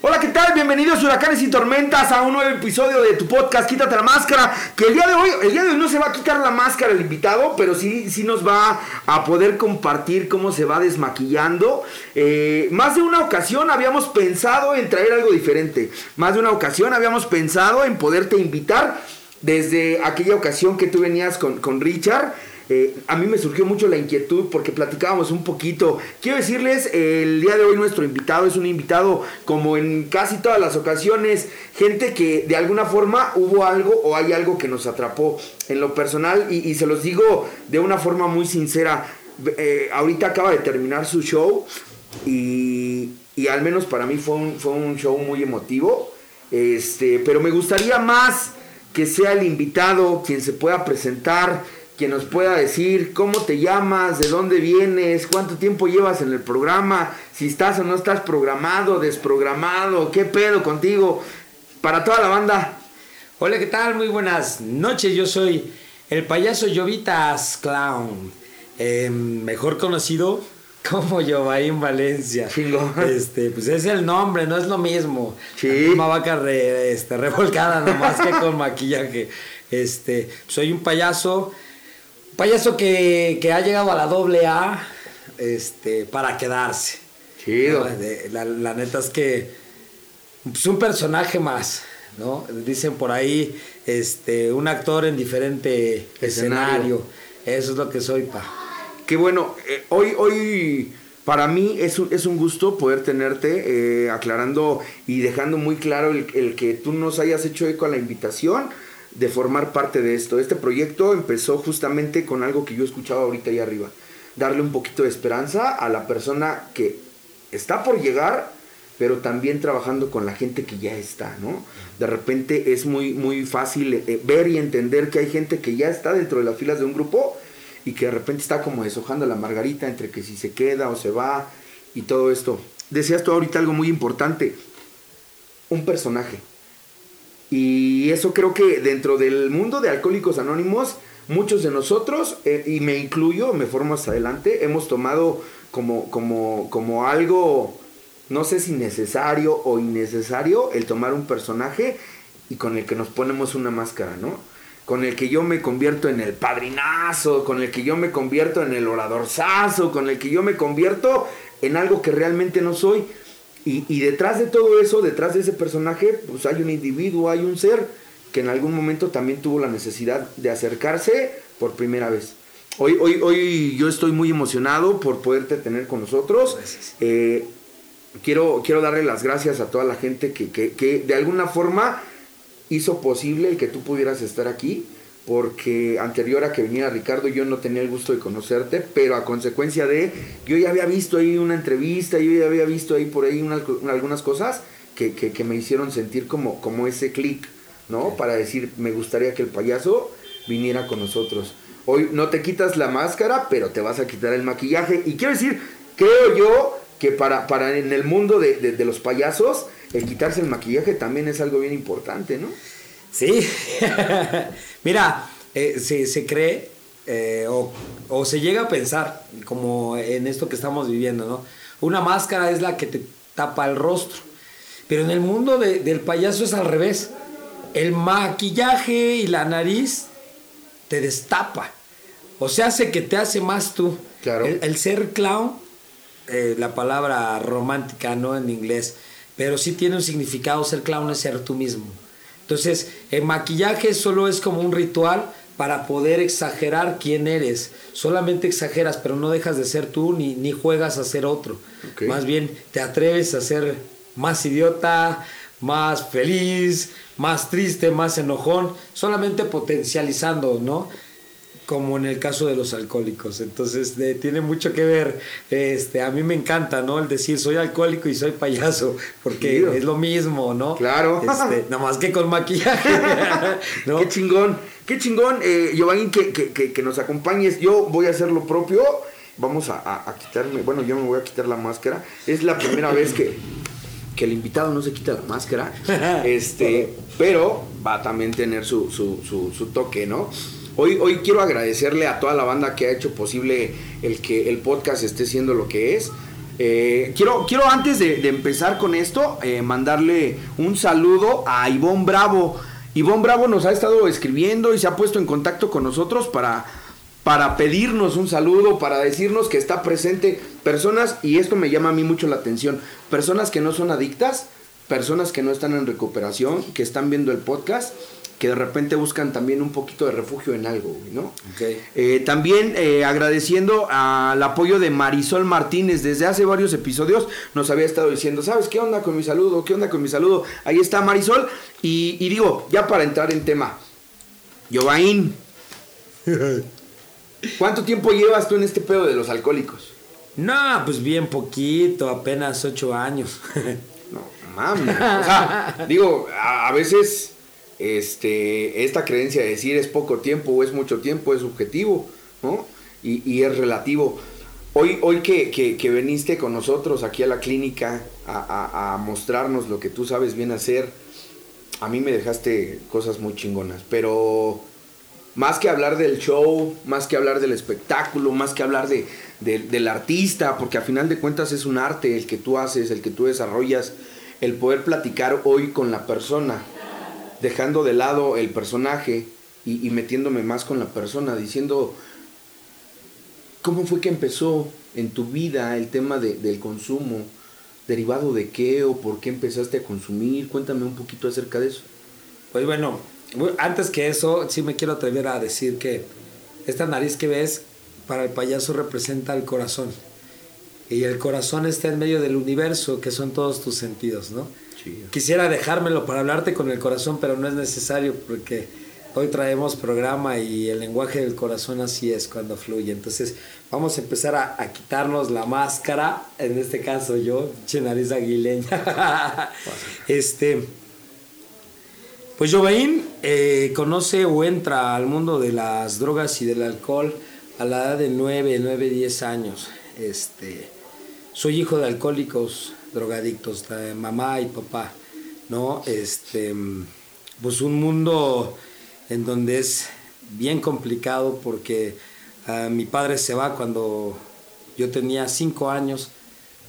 Hola, ¿qué tal? Bienvenidos Huracanes y Tormentas a un nuevo episodio de tu podcast Quítate la Máscara. Que el día de hoy, el día de hoy no se va a quitar la máscara el invitado, pero sí, sí nos va a poder compartir cómo se va desmaquillando. Eh, más de una ocasión habíamos pensado en traer algo diferente. Más de una ocasión habíamos pensado en poderte invitar desde aquella ocasión que tú venías con, con Richard. Eh, a mí me surgió mucho la inquietud porque platicábamos un poquito. Quiero decirles, el día de hoy nuestro invitado es un invitado como en casi todas las ocasiones, gente que de alguna forma hubo algo o hay algo que nos atrapó en lo personal y, se los digo de una forma muy sincera. Eh, ahorita acaba de terminar su show y, al menos para mí fue un, fue un show muy emotivo. Este, pero me gustaría más que sea el invitado quien se pueda presentar quien nos pueda decir cómo te llamas, de dónde vienes, cuánto tiempo llevas en el programa, si estás o no estás programado, desprogramado, qué pedo contigo, para toda la banda. Hola, ¿qué tal? Muy buenas noches, yo soy el payaso Llovitas Clown, em, mejor conocido como Giovanni Valencia. Chingo. Este, pues es el nombre, no es lo mismo. Sí. Una vaca este, revolcada nomás que con maquillaje. Este, soy un payaso payaso que, ha llegado a la doble A este, para quedarse. Chido. La, neta es que es pues, un personaje más, ¿no? Dicen por ahí, este, un actor en diferente escenario. Eso es lo que soy, pa. Qué bueno. Eh, hoy, hoy para mí es un, es un gusto poder tenerte eh, aclarando y dejando muy claro el, el, que tú nos hayas hecho eco a la invitación de formar parte de esto. Este proyecto empezó justamente con algo que yo escuchaba ahorita ahí arriba. Darle un poquito de esperanza a la persona que está por llegar, pero también trabajando con la gente que ya está, ¿no? De repente es muy, muy fácil eh, ver y entender que hay gente que ya está dentro de las filas de un grupo y que de repente está como deshojando la margarita entre que si se queda o se va y todo esto. Decías tú ahorita algo muy importante, un personaje. Y eso creo que dentro del mundo de Alcohólicos Anónimos, muchos de nosotros, eh, y me incluyo, me formo hasta adelante, hemos tomado como, como, como algo, no sé si necesario o innecesario, el tomar un personaje y con el que nos ponemos una máscara, ¿no? Con el que yo me convierto en el padrinazo, con el que yo me convierto en el oradorzazo, con el que yo me convierto en algo que realmente no soy. Y, detrás de todo eso, detrás de ese personaje, pues hay un individuo, hay un ser que en algún momento también tuvo la necesidad de acercarse por primera vez. Hoy, hoy, hoy yo estoy muy emocionado por poderte tener con nosotros. Eh, quiero, quiero darle las gracias a toda la gente que, que, que de alguna forma hizo posible el que tú pudieras estar aquí porque anterior a que viniera Ricardo yo no tenía el gusto de conocerte, pero a consecuencia de, yo ya había visto ahí una entrevista, yo ya había visto ahí por ahí algunas cosas que, que, me hicieron sentir como, como ese clic, ¿no? Para decir, me gustaría que el payaso viniera con nosotros. Hoy no te quitas la máscara, pero te vas a quitar el maquillaje. Y quiero decir, creo yo que para, para en el mundo de, de los payasos, el quitarse el maquillaje también es algo bien importante, ¿no? Sí, mira, eh, se, cree eh, o, se llega a pensar, como en esto que estamos viviendo, ¿no? Una máscara es la que te tapa el rostro, pero en el mundo del payaso es al revés. El maquillaje y la nariz te destapa, o sea, hace que te hace más tú. Claro. El, ser clown, eh, la palabra romántica, no en inglés, pero sí tiene un significado, ser clown es ser tú mismo. Entonces, el maquillaje solo es como un ritual para poder exagerar quién eres. Solamente exageras, pero no dejas de ser tú ni, ni juegas a ser otro. Más bien te atreves a ser más idiota, más feliz, más triste, más enojón, solamente potencializando, ¿no? Como en el caso de los alcohólicos. Entonces, tiene mucho que ver. Este, a mí me encanta, ¿no? El decir soy alcohólico y soy payaso, porque es lo mismo, ¿no? Claro. Este, nada más que con maquillaje. Qué chingón, qué chingón, eh, Giovanni, que, que, que, nos acompañes. Yo voy a hacer lo propio. Vamos a, a, quitarme, bueno, yo me voy a quitar la máscara. Es la primera vez que, que el invitado no se quita la máscara. este, pero va a también tener su, su, su, su toque, ¿no? Hoy, hoy quiero agradecerle a toda la banda que ha hecho posible el que el podcast esté siendo lo que es. Eh, quiero, quiero antes de, empezar con esto, eh, mandarle un saludo a Ivonne Bravo. Ivonne Bravo nos ha estado escribiendo y se ha puesto en contacto con nosotros para, para pedirnos un saludo, para decirnos que está presente personas, y esto me llama a mí mucho la atención, personas que no son adictas, personas que no están en recuperación, que están viendo el podcast que de repente buscan también un poquito de refugio en algo, ¿no? Eh, también eh, agradeciendo al apoyo de Marisol Martínez, desde hace varios episodios nos había estado diciendo, ¿sabes qué onda con mi saludo? ¿Qué onda con mi saludo? Ahí está Marisol. Y, digo, ya para entrar en tema, Jovain, ¿cuánto tiempo llevas tú en este pedo de los alcohólicos? No, pues bien poquito, apenas ocho años. no, mames. O sea, digo, a veces este, esta creencia de decir es poco tiempo o es mucho tiempo es subjetivo. Y, es relativo. Hoy, hoy que, que, veniste con nosotros aquí a la clínica a, a, mostrarnos lo que tú sabes bien hacer, a mí me dejaste cosas muy chingonas, pero más que hablar del show, más que hablar del espectáculo, más que hablar de, del artista, porque a final de cuentas es un arte el que tú haces, el que tú desarrollas, el poder platicar hoy con la persona, dejando de lado el personaje y, metiéndome más con la persona, diciendo, ¿cómo fue que empezó en tu vida el tema del consumo? ¿Derivado de qué o por qué empezaste a consumir? Cuéntame un poquito acerca de eso. Pues bueno, antes que eso, sí me quiero atrever a decir que esta nariz que ves para el payaso representa el corazón. Y el corazón está en medio del universo, que son todos tus sentidos, ¿no? Quisiera dejármelo para hablarte con el corazón, pero no es necesario porque hoy traemos programa y el lenguaje del corazón así es cuando fluye. Entonces vamos a empezar a, quitarnos la máscara, en este caso yo, nariz aguileña. este, pues Jovain eh, conoce o entra al mundo de las drogas y del alcohol a la edad de 9, 9, 10 años. Este, soy hijo de alcohólicos drogadictos, mamá y papá, ¿no? Este, pues un mundo en donde es bien complicado porque ah, mi padre se va cuando yo tenía cinco años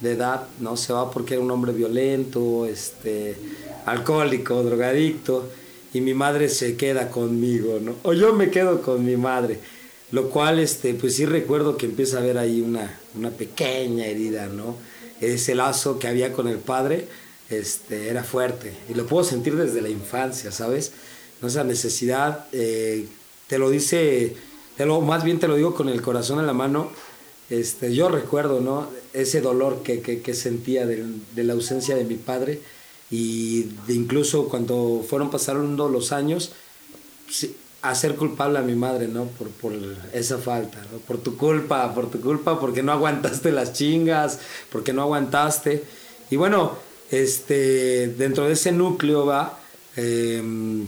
de edad, ¿no? Se va porque era un hombre violento, este, alcohólico, drogadicto, y mi madre se queda conmigo, ¿no? O yo me quedo con mi madre, lo cual, este, pues sí recuerdo que empieza a haber ahí una, una pequeña herida, ¿no? Ese lazo que había con el padre este, era fuerte y lo puedo sentir desde la infancia, ¿sabes? Esa necesidad, eh, te lo dice, te lo, más bien te lo digo con el corazón en la mano, este, yo recuerdo, ¿no? Ese dolor que, que, sentía de, de, la ausencia de mi padre y de incluso cuando fueron pasando los años, hacer culpable a mi madre, ¿no? Por, por esa falta, ¿no? Por tu culpa, por tu culpa, porque no aguantaste las chingas, porque no aguantaste. Y bueno, este, dentro de ese núcleo va, em,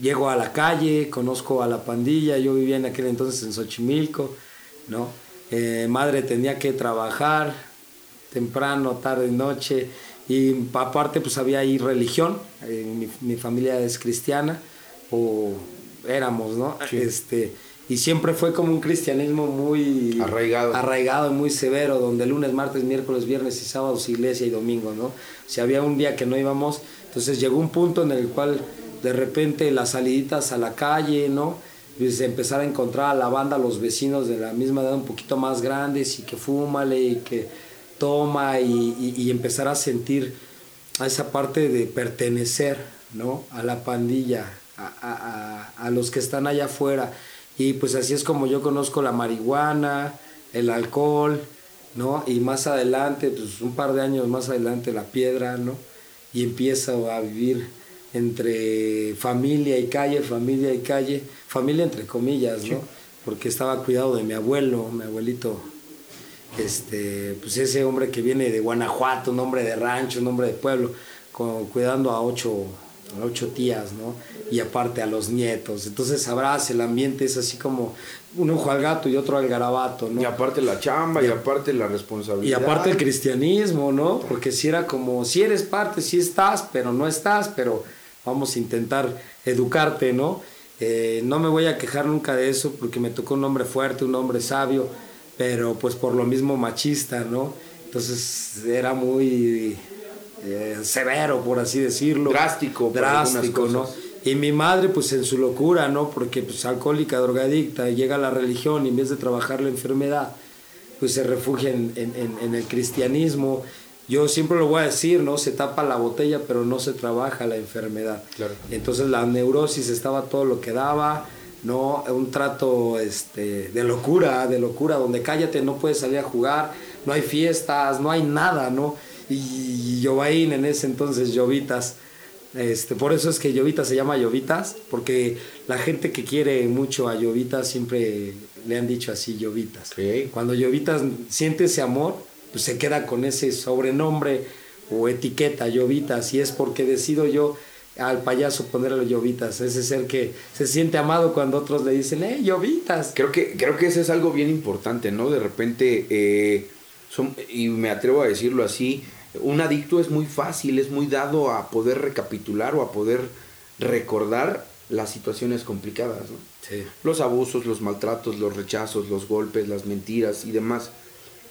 llego a la calle, conozco a la pandilla, yo vivía en aquel entonces en Xochimilco, ¿no? Eh, madre tenía que trabajar temprano, tarde, noche, y aparte pues había ahí religión, eh, mi, mi familia es cristiana, o éramos, ¿no? Este, y siempre fue como un cristianismo muy arraigado. arraigado y muy severo, donde lunes, martes, miércoles, viernes y sábados iglesia y domingo, ¿no? Si había un día que no íbamos, entonces llegó un punto en el cual de repente las saliditas a la calle, ¿no? Pues empezar a encontrar a la banda, los vecinos de la misma edad un poquito más grandes y que fúmale y que toma y, y empezar a sentir a esa parte de pertenecer, ¿no? A la pandilla, a, los que están allá afuera. Y pues así es como yo conozco la marihuana, el alcohol, ¿no? Y más adelante, pues un par de años más adelante, la piedra, ¿no? Y empiezo a vivir entre familia y calle, familia y calle, familia entre comillas, ¿no? Porque estaba cuidado de mi abuelo, mi abuelito, este, pues ese hombre que viene de Guanajuato, un hombre de rancho, un hombre de pueblo, cuidando a ocho ocho tías, ¿no? Y aparte a los nietos. Entonces sabrás, el ambiente es así como un ojo al gato y otro al garabato, ¿no? Y aparte la chamba, y, aparte la responsabilidad. Y aparte el cristianismo, ¿no? Porque si era como, si eres parte, si estás, pero no estás, pero vamos a intentar educarte, ¿no? Eh, no me voy a quejar nunca de eso porque me tocó un hombre fuerte, un hombre sabio, pero pues por lo mismo machista, ¿no? Entonces era muy eh, severo, por así decirlo. Drástico. Drástico, ¿no? Y mi madre, pues en su locura, ¿no? Porque pues alcohólica, drogadicta, llega a la religión y en vez de trabajar la enfermedad, pues se refugia en, en, en, el cristianismo. Yo siempre lo voy a decir, ¿no? Se tapa la botella, pero no se trabaja la enfermedad. Claro. Entonces la neurosis estaba todo lo que daba, ¿no? Un trato este, de locura, de locura, donde cállate, no puedes salir a jugar, no hay fiestas, no hay nada, ¿no? Y Jovain en ese entonces, Llovitas, este, por eso es que Llovitas se llama Llovitas, porque la gente que quiere mucho a Llovitas siempre le han dicho así, Llovitas. Cuando Llovitas siente ese amor, pues se queda con ese sobrenombre o etiqueta, Llovitas, y es porque decido yo al payaso ponerle Llovitas, ese ser que se siente amado cuando otros le dicen, eh, Llovitas. Creo que, creo que eso es algo bien importante, ¿no? De repente, eh, son, y me atrevo a decirlo así, un adicto es muy fácil, es muy dado a poder recapitular o a poder recordar las situaciones complicadas, ¿no? Los abusos, los maltratos, los rechazos, los golpes, las mentiras y demás.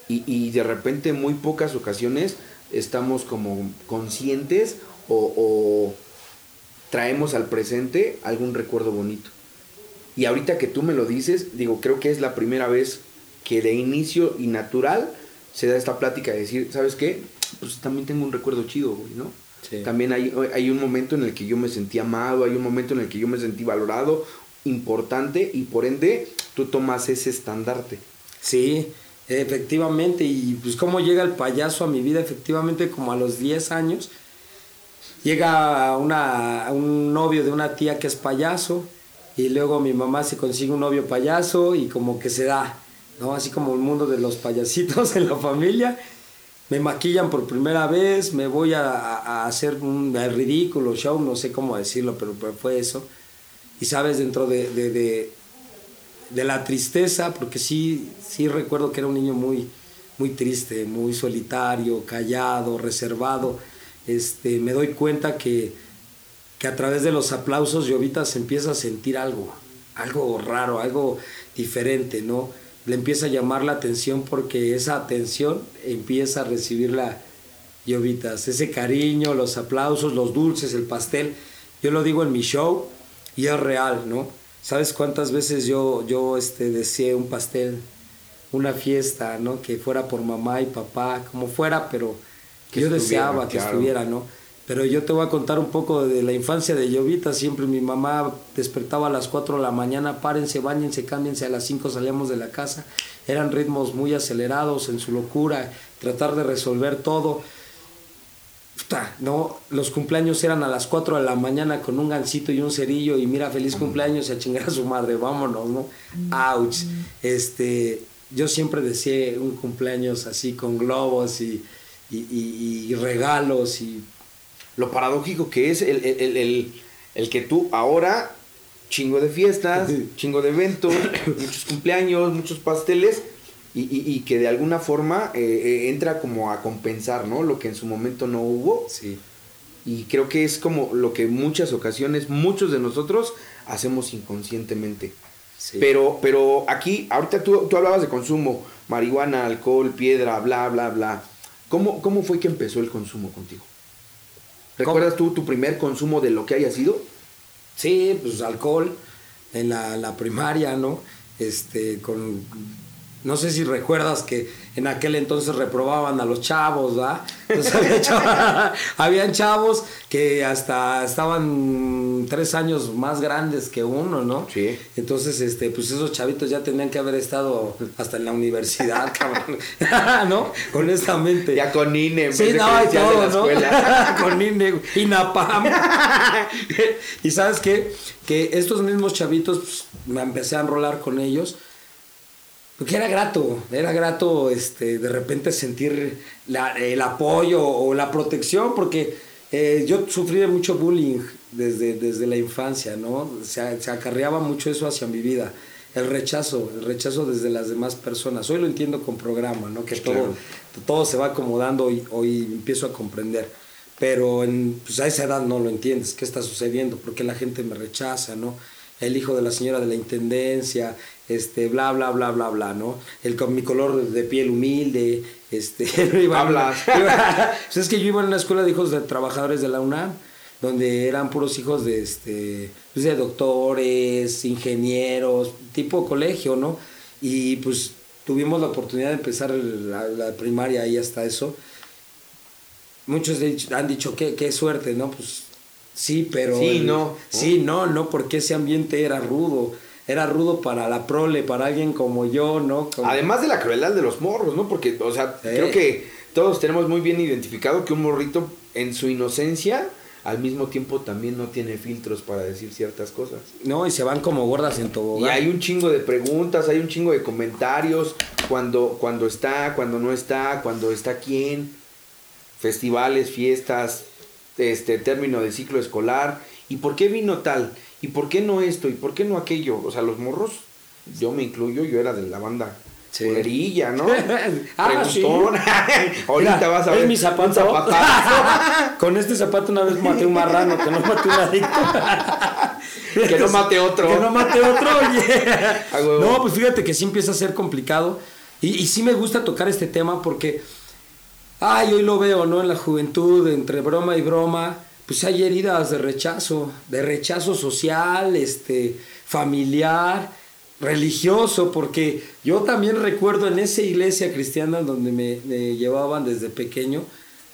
Y, y de repente en muy pocas ocasiones estamos como conscientes o, o traemos al presente algún recuerdo bonito. Y ahorita que tú me lo dices, digo, creo que es la primera vez que de inicio y natural se da esta plática de decir, ¿sabes qué? Pues también tengo un recuerdo chido, güey, ¿no? También hay, hay un momento en el que yo me sentí amado, hay un momento en el que yo me sentí valorado, importante, y por ende tú tomas ese estandarte. Sí, efectivamente, y pues cómo llega el payaso a mi vida, efectivamente como a los 10 años, llega una, un novio de una tía que es payaso, y luego mi mamá se consigue un novio payaso y como que se da, ¿no? Así como el mundo de los payasitos en la familia. Me maquillan por primera vez, me voy a, hacer un ridículo show, no sé cómo decirlo, pero, fue eso. Y sabes, dentro de, de, de, de, la tristeza, porque sí, sí recuerdo que era un niño muy, muy triste, muy solitario, callado, reservado este, me doy cuenta que, que a través de los aplausos Llovita se empieza a sentir algo, algo raro, algo diferente, ¿no? Le empieza a llamar la atención porque esa atención empieza a recibirla Llovitas, ese cariño, los aplausos, los dulces, el pastel. Yo lo digo en mi show y es real, ¿no? ¿Sabes cuántas veces yo, yo este, deseé un pastel, una fiesta, ¿no? Que fuera por mamá y papá, como fuera, pero que yo deseaba que estuviera, ¿no? Pero yo te voy a contar un poco de la infancia de Llovita. Siempre mi mamá despertaba a las 4 de la mañana, párense, bañense, cámbiense, a las 5 salíamos de la casa. Eran ritmos muy acelerados en su locura, tratar de resolver todo. ¿no? Los cumpleaños eran a las 4 de la mañana con un gancito y un cerillo y mira, feliz cumpleaños y a chingar a su madre, vámonos, ¿no? Ouch. Este, yo siempre deseé un cumpleaños así con globos y y, regalos y lo paradójico que es el, que tú ahora, chingo de fiestas, chingo de eventos, muchos cumpleaños, muchos pasteles, y, que de alguna forma eh, eh, entra como a compensar, ¿no? Lo que en su momento no hubo. Sí. Y creo que es como lo que muchas ocasiones, muchos de nosotros hacemos inconscientemente. Pero, pero aquí, ahorita tú, tú hablabas de consumo, marihuana, alcohol, piedra, bla, bla, bla. ¿Cómo, ¿Cómo fue que empezó el consumo contigo? ¿Recuerdas tú tu primer consumo de lo que haya sido? Sí, pues alcohol en la, la primaria, ¿no? Este, con no sé si recuerdas que en aquel entonces reprobaban a los chavos, ¿verdad? Entonces había chavos, habían chavos que hasta estaban tres años más grandes que uno, ¿no? Sí. Entonces, este, pues esos chavitos ya tenían que haber estado hasta en la universidad, cabrón. ¿No? Honestamente. Ya con INE. Sí, no, y todo, ¿no? con INE, INAPAM. y sabes qué? Que estos mismos chavitos, pues, me empecé a enrolar con ellos porque era grato, era grato este, de repente sentir el apoyo o la protección, porque eh, yo sufrí mucho bullying desde, desde la infancia, ¿no? Se, se, acarreaba mucho eso hacia mi vida. El rechazo, el rechazo desde las demás personas. Hoy lo entiendo con programa, ¿no? Que todo, todo se va acomodando y hoy empiezo a comprender. Pero en, pues a esa edad no lo entiendes, qué está sucediendo, por qué la gente me rechaza, ¿no? El hijo de la señora de la intendencia, este, bla, bla, bla, bla, bla, ¿no? El, con mi color de piel humilde, este... Hablas. pues es que yo iba en una escuela de hijos de trabajadores de la UNAM, donde eran puros hijos de, este, pues de doctores, ingenieros, tipo colegio, ¿no? Y pues tuvimos la oportunidad de empezar la, la primaria y hasta eso. Muchos han dicho, qué, qué suerte, ¿no? Pues sí, pero... Sí, no. Sí, no, no, porque ese ambiente era rudo era rudo para la prole, para alguien como yo, ¿no? Además de la crueldad de los morros, ¿no? Porque, o sea, creo que todos tenemos muy bien identificado que un morrito en su inocencia al mismo tiempo también no tiene filtros para decir ciertas cosas. No, y se van como gordas en tobogán. Y hay un chingo de preguntas, hay un chingo de comentarios, cuando, cuando está, cuando no está, cuando está quién, festivales, fiestas, este término de ciclo escolar, ¿y por qué vino tal? ¿Y por qué no esto? ¿Y por qué no aquello? O sea, los morros, yo me incluyo, yo era de la banda sí. ¿no? ah, sí. Ahorita vas a ver. Es mi zapato. Con este zapato una vez maté un marrano, que no maté un adicto. que no mate otro. Que no mate otro, oye. no, pues fíjate que sí empieza a ser complicado. Y, y sí me gusta tocar este tema porque, ay, hoy lo veo, ¿no? En la juventud, entre broma y broma pues hay heridas de rechazo, de rechazo social, este, familiar, religioso, porque yo también recuerdo en esa iglesia cristiana donde me, llevaban desde pequeño,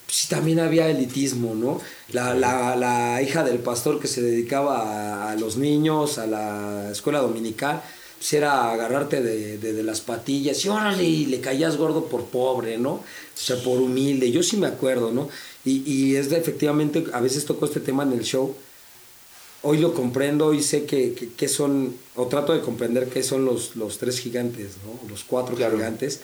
pues también había elitismo, ¿no? La, la, la, hija del pastor que se dedicaba a, los niños, a la escuela dominical, pues era agarrarte de, de, las patillas y órale, y le caías gordo por pobre, ¿no? O sea, por humilde. Yo sí me acuerdo, ¿no? Y, y es de, efectivamente, a veces toco este tema en el show. Hoy lo comprendo y sé que, que, son, o trato de comprender qué son los, los tres gigantes, ¿no? Los cuatro gigantes.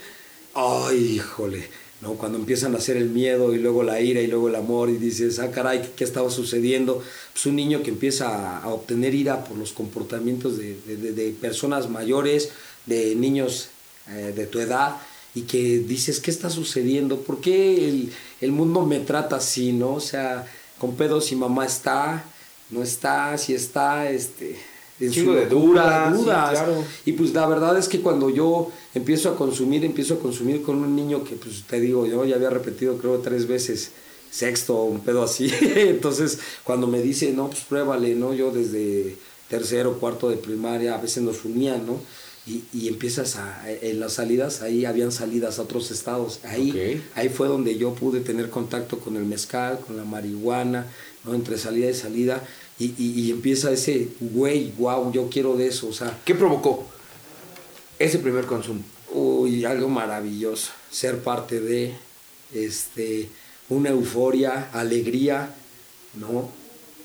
Ay, híjole, ¿no? Cuando empiezan a hacer el miedo y luego la ira y luego el amor y dices, ah, caray, ¿qué, estaba sucediendo? Pues un niño que empieza a, obtener ira por los comportamientos de, de, de personas mayores, de niños eh, de tu edad, y que dices, ¿qué está sucediendo? ¿Por qué el, el, mundo me trata así, no? O sea, con pedos si mamá está, no está, si está, este... En su de dudas, dudas. Y pues la verdad es que cuando yo empiezo a consumir, empiezo a consumir con un niño que pues te digo, yo ya había repetido creo tres veces sexto o un pedo así. Entonces cuando me dice, no, pues pruébale, ¿no? Yo desde tercero, cuarto de primaria, a veces nos unían, ¿no? Y, y, empiezas a, en las salidas, ahí habían salidas a otros estados, ahí, ahí fue donde yo pude tener contacto con el mezcal, con la marihuana, ¿no? entre salida y salida, y, y, y empieza ese, güey, wow, yo quiero de eso, o sea. ¿Qué provocó ese primer consumo? Uy, algo maravilloso, ser parte de, este, una euforia, alegría, ¿no?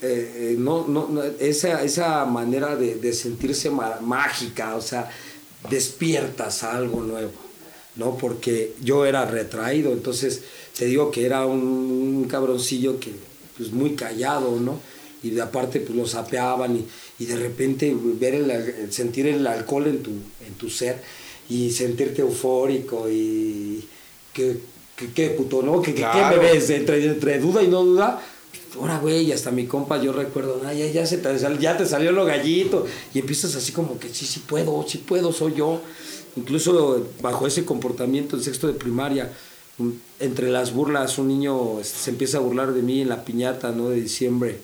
Eh, eh, no, no, esa, esa manera de, de sentirse mágica, o sea, despiertas a algo nuevo, ¿no? Porque yo era retraído, entonces te digo que era un, cabroncillo que, pues muy callado, ¿no? Y de aparte, pues lo sapeaban y, y de repente ver el, sentir el alcohol en tu, en tu ser y sentirte eufórico y que, que, puto, ¿no? Que, ¿Qué me ves? Entre, entre duda y no duda, ahora güey, hasta mi compa yo recuerdo, ya, ya, se te, ya te salió lo gallito, y empiezas así como que sí, sí puedo, sí puedo, soy yo. Incluso bajo ese comportamiento en sexto de primaria, entre las burlas, un niño este, se empieza a burlar de mí en la piñata, ¿no? De diciembre.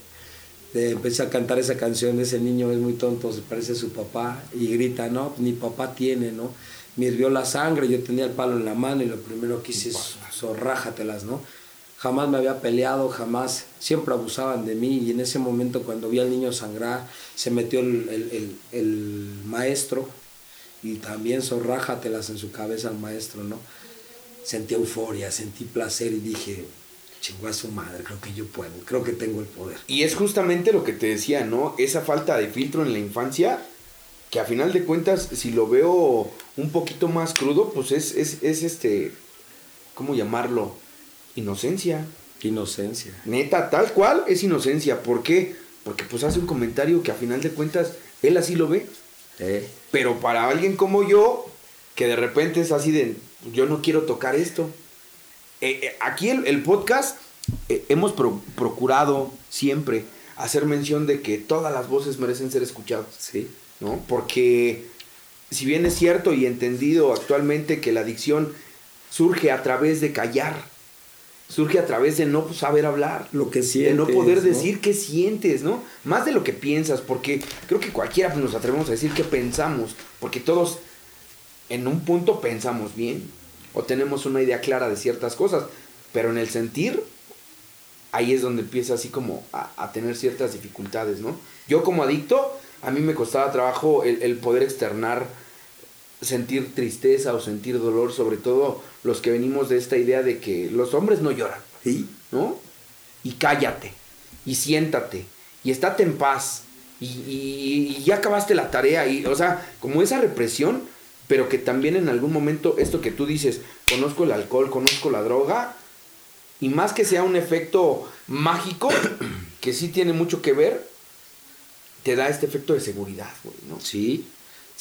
De, empieza a cantar esa canción, ese niño es muy tonto, se parece a su papá, y grita, no, mi papá tiene, ¿no? Me hirvió la sangre, yo tenía el palo en la mano y lo primero que hice es zorrájatelas, ¿no? Jamás me había peleado, jamás, siempre abusaban de mí y en ese momento cuando vi al niño sangrar, se metió el, maestro y también zorrájatelas en su cabeza al maestro, ¿no? Sentí euforia, sentí placer y dije, chingó a su madre, creo que yo puedo, creo que tengo el poder. Y es justamente lo que te decía, ¿no? Esa falta de filtro en la infancia, que a final de cuentas, si lo veo un poquito más crudo, pues es, es, es este, ¿cómo llamarlo? Inocencia. Inocencia. Neta, tal cual es inocencia. ¿Por qué? Porque pues hace un comentario que a final de cuentas él así lo ve. Pero para alguien como yo, que de repente es así de, yo no quiero tocar esto. Eh, eh, aquí el, el podcast eh, hemos procurado siempre hacer mención de que todas las voces merecen ser escuchadas. Sí. ¿No? Porque si bien es cierto y entendido actualmente que la adicción surge a través de callar, surge a través de no saber hablar, lo que sientes, de no poder decir qué sientes, ¿no? Más de lo que piensas, porque creo que cualquiera nos atrevemos a decir qué pensamos, porque todos en un punto pensamos bien o tenemos una idea clara de ciertas cosas, pero en el sentir ahí es donde empieza así como a, tener ciertas dificultades, ¿no? Yo como adicto, a mí me costaba trabajo el, poder externar, sentir tristeza o sentir dolor, sobre todo los que venimos de esta idea de que los hombres no lloran, ¿Sí? ¿no? Y cállate, y siéntate, y estate en paz, y, y, ya acabaste la tarea, y, o sea, como esa represión, pero que también en algún momento esto que tú dices, conozco el alcohol, conozco la droga, y más que sea un efecto mágico, que sí tiene mucho que ver, te da este efecto de seguridad, güey, ¿no? Sí.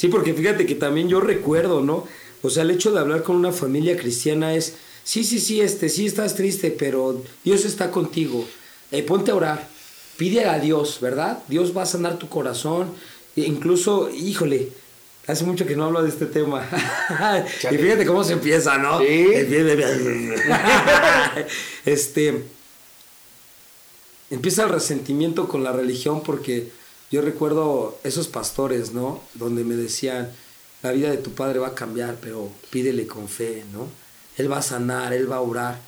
Sí, porque fíjate que también yo recuerdo, ¿no? O sea, el hecho de hablar con una familia cristiana es, sí, sí, sí, este, sí estás triste, pero Dios está contigo. Eh, ponte a orar, pide a Dios, ¿verdad? Dios va a sanar tu corazón. E incluso, híjole, Hace mucho que no hablo de este tema. y fíjate cómo se empieza, ¿no? Sí. este. Empieza el resentimiento con la religión porque yo recuerdo esos pastores, ¿no? Donde me decían, la vida de tu padre va a cambiar, pero pídele con fe, ¿no? Él va a sanar, él va a orar.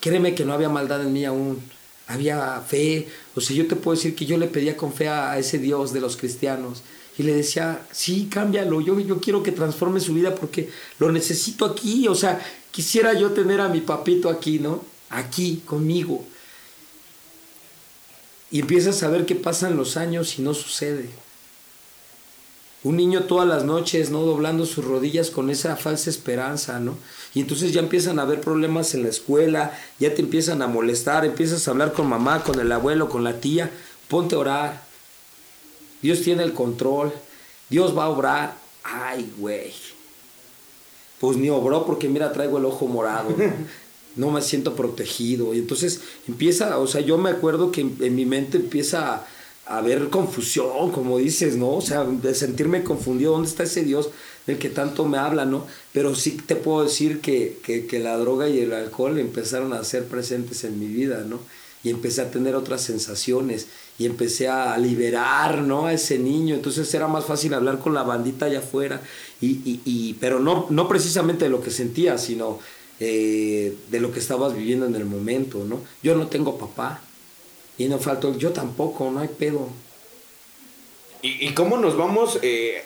Créeme que no había maldad en mí aún había fe. O sea, yo te puedo decir que yo le pedía con fe a ese Dios de los cristianos. Y le decía, sí, cámbialo, yo, yo quiero que transforme su vida porque lo necesito aquí. O sea, quisiera yo tener a mi papito aquí, ¿no? Aquí, conmigo. Y empiezas a ver qué pasan los años y no sucede. Un niño todas las noches, ¿no? Doblando sus rodillas con esa falsa esperanza, ¿no? Y entonces ya empiezan a haber problemas en la escuela, ya te empiezan a molestar, empiezas a hablar con mamá, con el abuelo, con la tía, ponte a orar. Dios tiene el control, Dios va a obrar. Ay, güey. Pues ni obró porque mira, traigo el ojo morado, ¿no? no me siento protegido. Y entonces empieza, o sea, yo me acuerdo que en, mi mente empieza a haber confusión, como dices, ¿no? O sea, de sentirme confundido, ¿dónde está ese Dios del que tanto me habla, ¿no? Pero sí te puedo decir que, que, la droga y el alcohol empezaron a ser presentes en mi vida, ¿no? Y empecé a tener otras sensaciones y empecé a liberar, ¿no? A ese niño. Entonces era más fácil hablar con la bandita allá afuera, y, y, y pero no, no precisamente de lo que sentía, sino eh, de lo que estabas viviendo en el momento, ¿no? Yo no tengo papá, y no faltó, yo tampoco, no hay pedo. ¿Y, cómo nos vamos eh,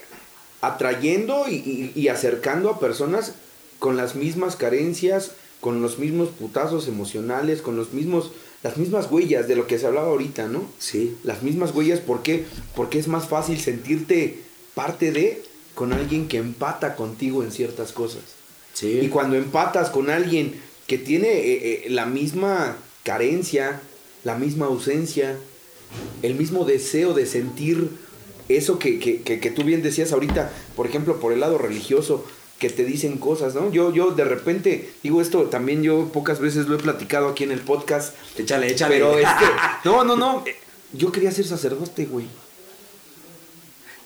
atrayendo y, acercando a personas con las mismas carencias, con los mismos putazos emocionales, con los mismos, las mismas huellas de lo que se hablaba ahorita, ¿no? Sí. Las mismas huellas, ¿por qué? Porque es más fácil sentirte parte de con alguien que empata contigo en ciertas cosas. Sí. Y cuando empatas con alguien que tiene eh, eh, la misma carencia, la misma ausencia, el mismo deseo de sentir eso que, que, tú bien decías ahorita, por ejemplo, por el lado religioso, que te dicen cosas, ¿no? Yo, yo de repente, digo esto también yo pocas veces lo he platicado aquí en el podcast. Échale, échale. Pero es que, no, no, no, yo quería ser sacerdote, güey.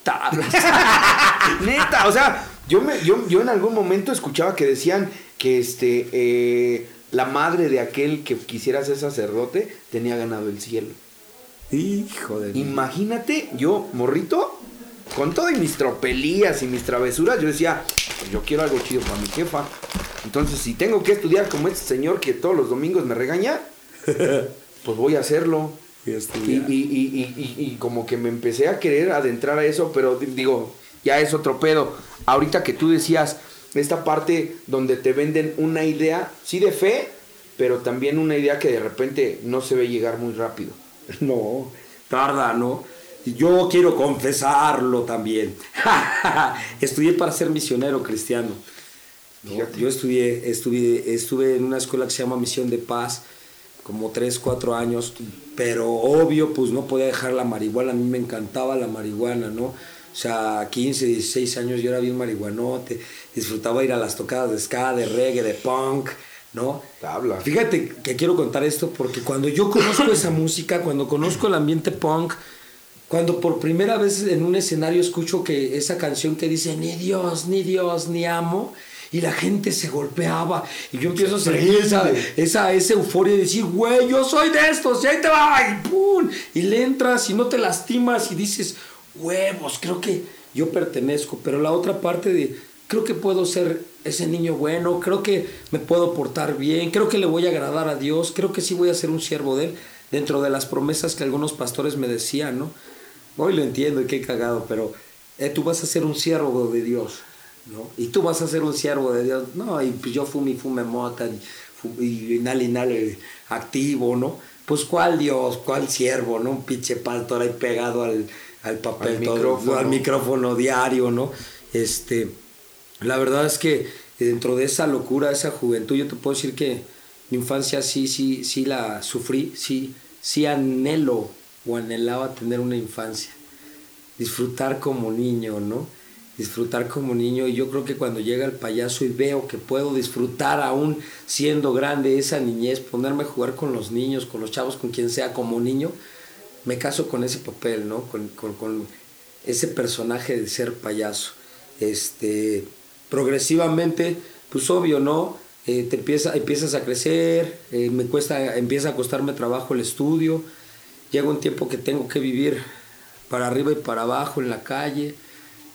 Neta, o sea, yo, me, yo, yo en algún momento escuchaba que decían que este, eh, la madre de aquel que quisiera ser sacerdote tenía ganado el cielo. Hijo de Imagínate, yo, morrito, con todas mis tropelías y mis travesuras, yo decía, pues yo quiero algo chido para mi jefa. Entonces, si tengo que estudiar como este señor que todos los domingos me regaña, pues voy a hacerlo. Y, y, y, como que me empecé a querer adentrar a eso, pero digo, ya es otro pedo. Ahorita que tú decías, esta parte donde te venden una idea, sí de fe, pero también una idea que de repente no se ve llegar muy rápido. No, tarda, ¿no? Yo quiero confesarlo también. estudié para ser misionero cristiano. Yo estudié, estudié, estuve en una escuela que se llama Misión de Paz, como 3, 4 años, pero obvio, pues no podía dejar la marihuana, a mí me encantaba la marihuana, ¿no? O sea, 15, 16 años yo era bien marihuanote, disfrutaba ir a las tocadas de ska, de reggae, de punk, ¿no? Habla. Fíjate que quiero contar esto porque cuando yo conozco esa música, cuando conozco el ambiente punk, cuando por primera vez en un escenario escucho que esa canción que dice ni Dios, ni Dios, ni amo, y la gente se golpeaba, y yo empiezo a sentir esa, esa, esa euforia de decir, güey, yo soy de estos, y ahí te va, y pum, y le entras y no te lastimas y dices, huevos, creo que yo pertenezco, pero la otra parte de, creo que puedo ser ese niño bueno, creo que me puedo portar bien, creo que le voy a agradar a Dios, creo que sí voy a ser un siervo de Él, dentro de las promesas que algunos pastores me decían, ¿no? Hoy lo entiendo y qué cagado, pero eh, tú vas a ser un siervo de Dios, ¿no? Y tú vas a ser un siervo de Dios, no, y pues yo fumi, fume mota, y, y nale, activo, ¿no? Pues cuál Dios, cuál siervo, ¿no? Un pinche pastor ahí pegado al, al papel, al, todo, micrófono. al micrófono diario, ¿no? Este, la verdad es que dentro de esa locura, esa juventud, yo te puedo decir que mi infancia sí, sí, sí la sufrí, sí, sí anhelo o anhelaba tener una infancia, disfrutar como niño, ¿no? Disfrutar como niño y yo creo que cuando llega el payaso y veo que puedo disfrutar aún siendo grande esa niñez, ponerme a jugar con los niños, con los chavos, con quien sea como niño, me caso con ese papel, ¿no? Con, con, con ese personaje de ser payaso. Este, progresivamente, pues obvio, ¿no? Eh, te empieza, empiezas a crecer, eh, me cuesta, empieza a costarme trabajo el estudio, llega un tiempo que tengo que vivir para arriba y para abajo en la calle,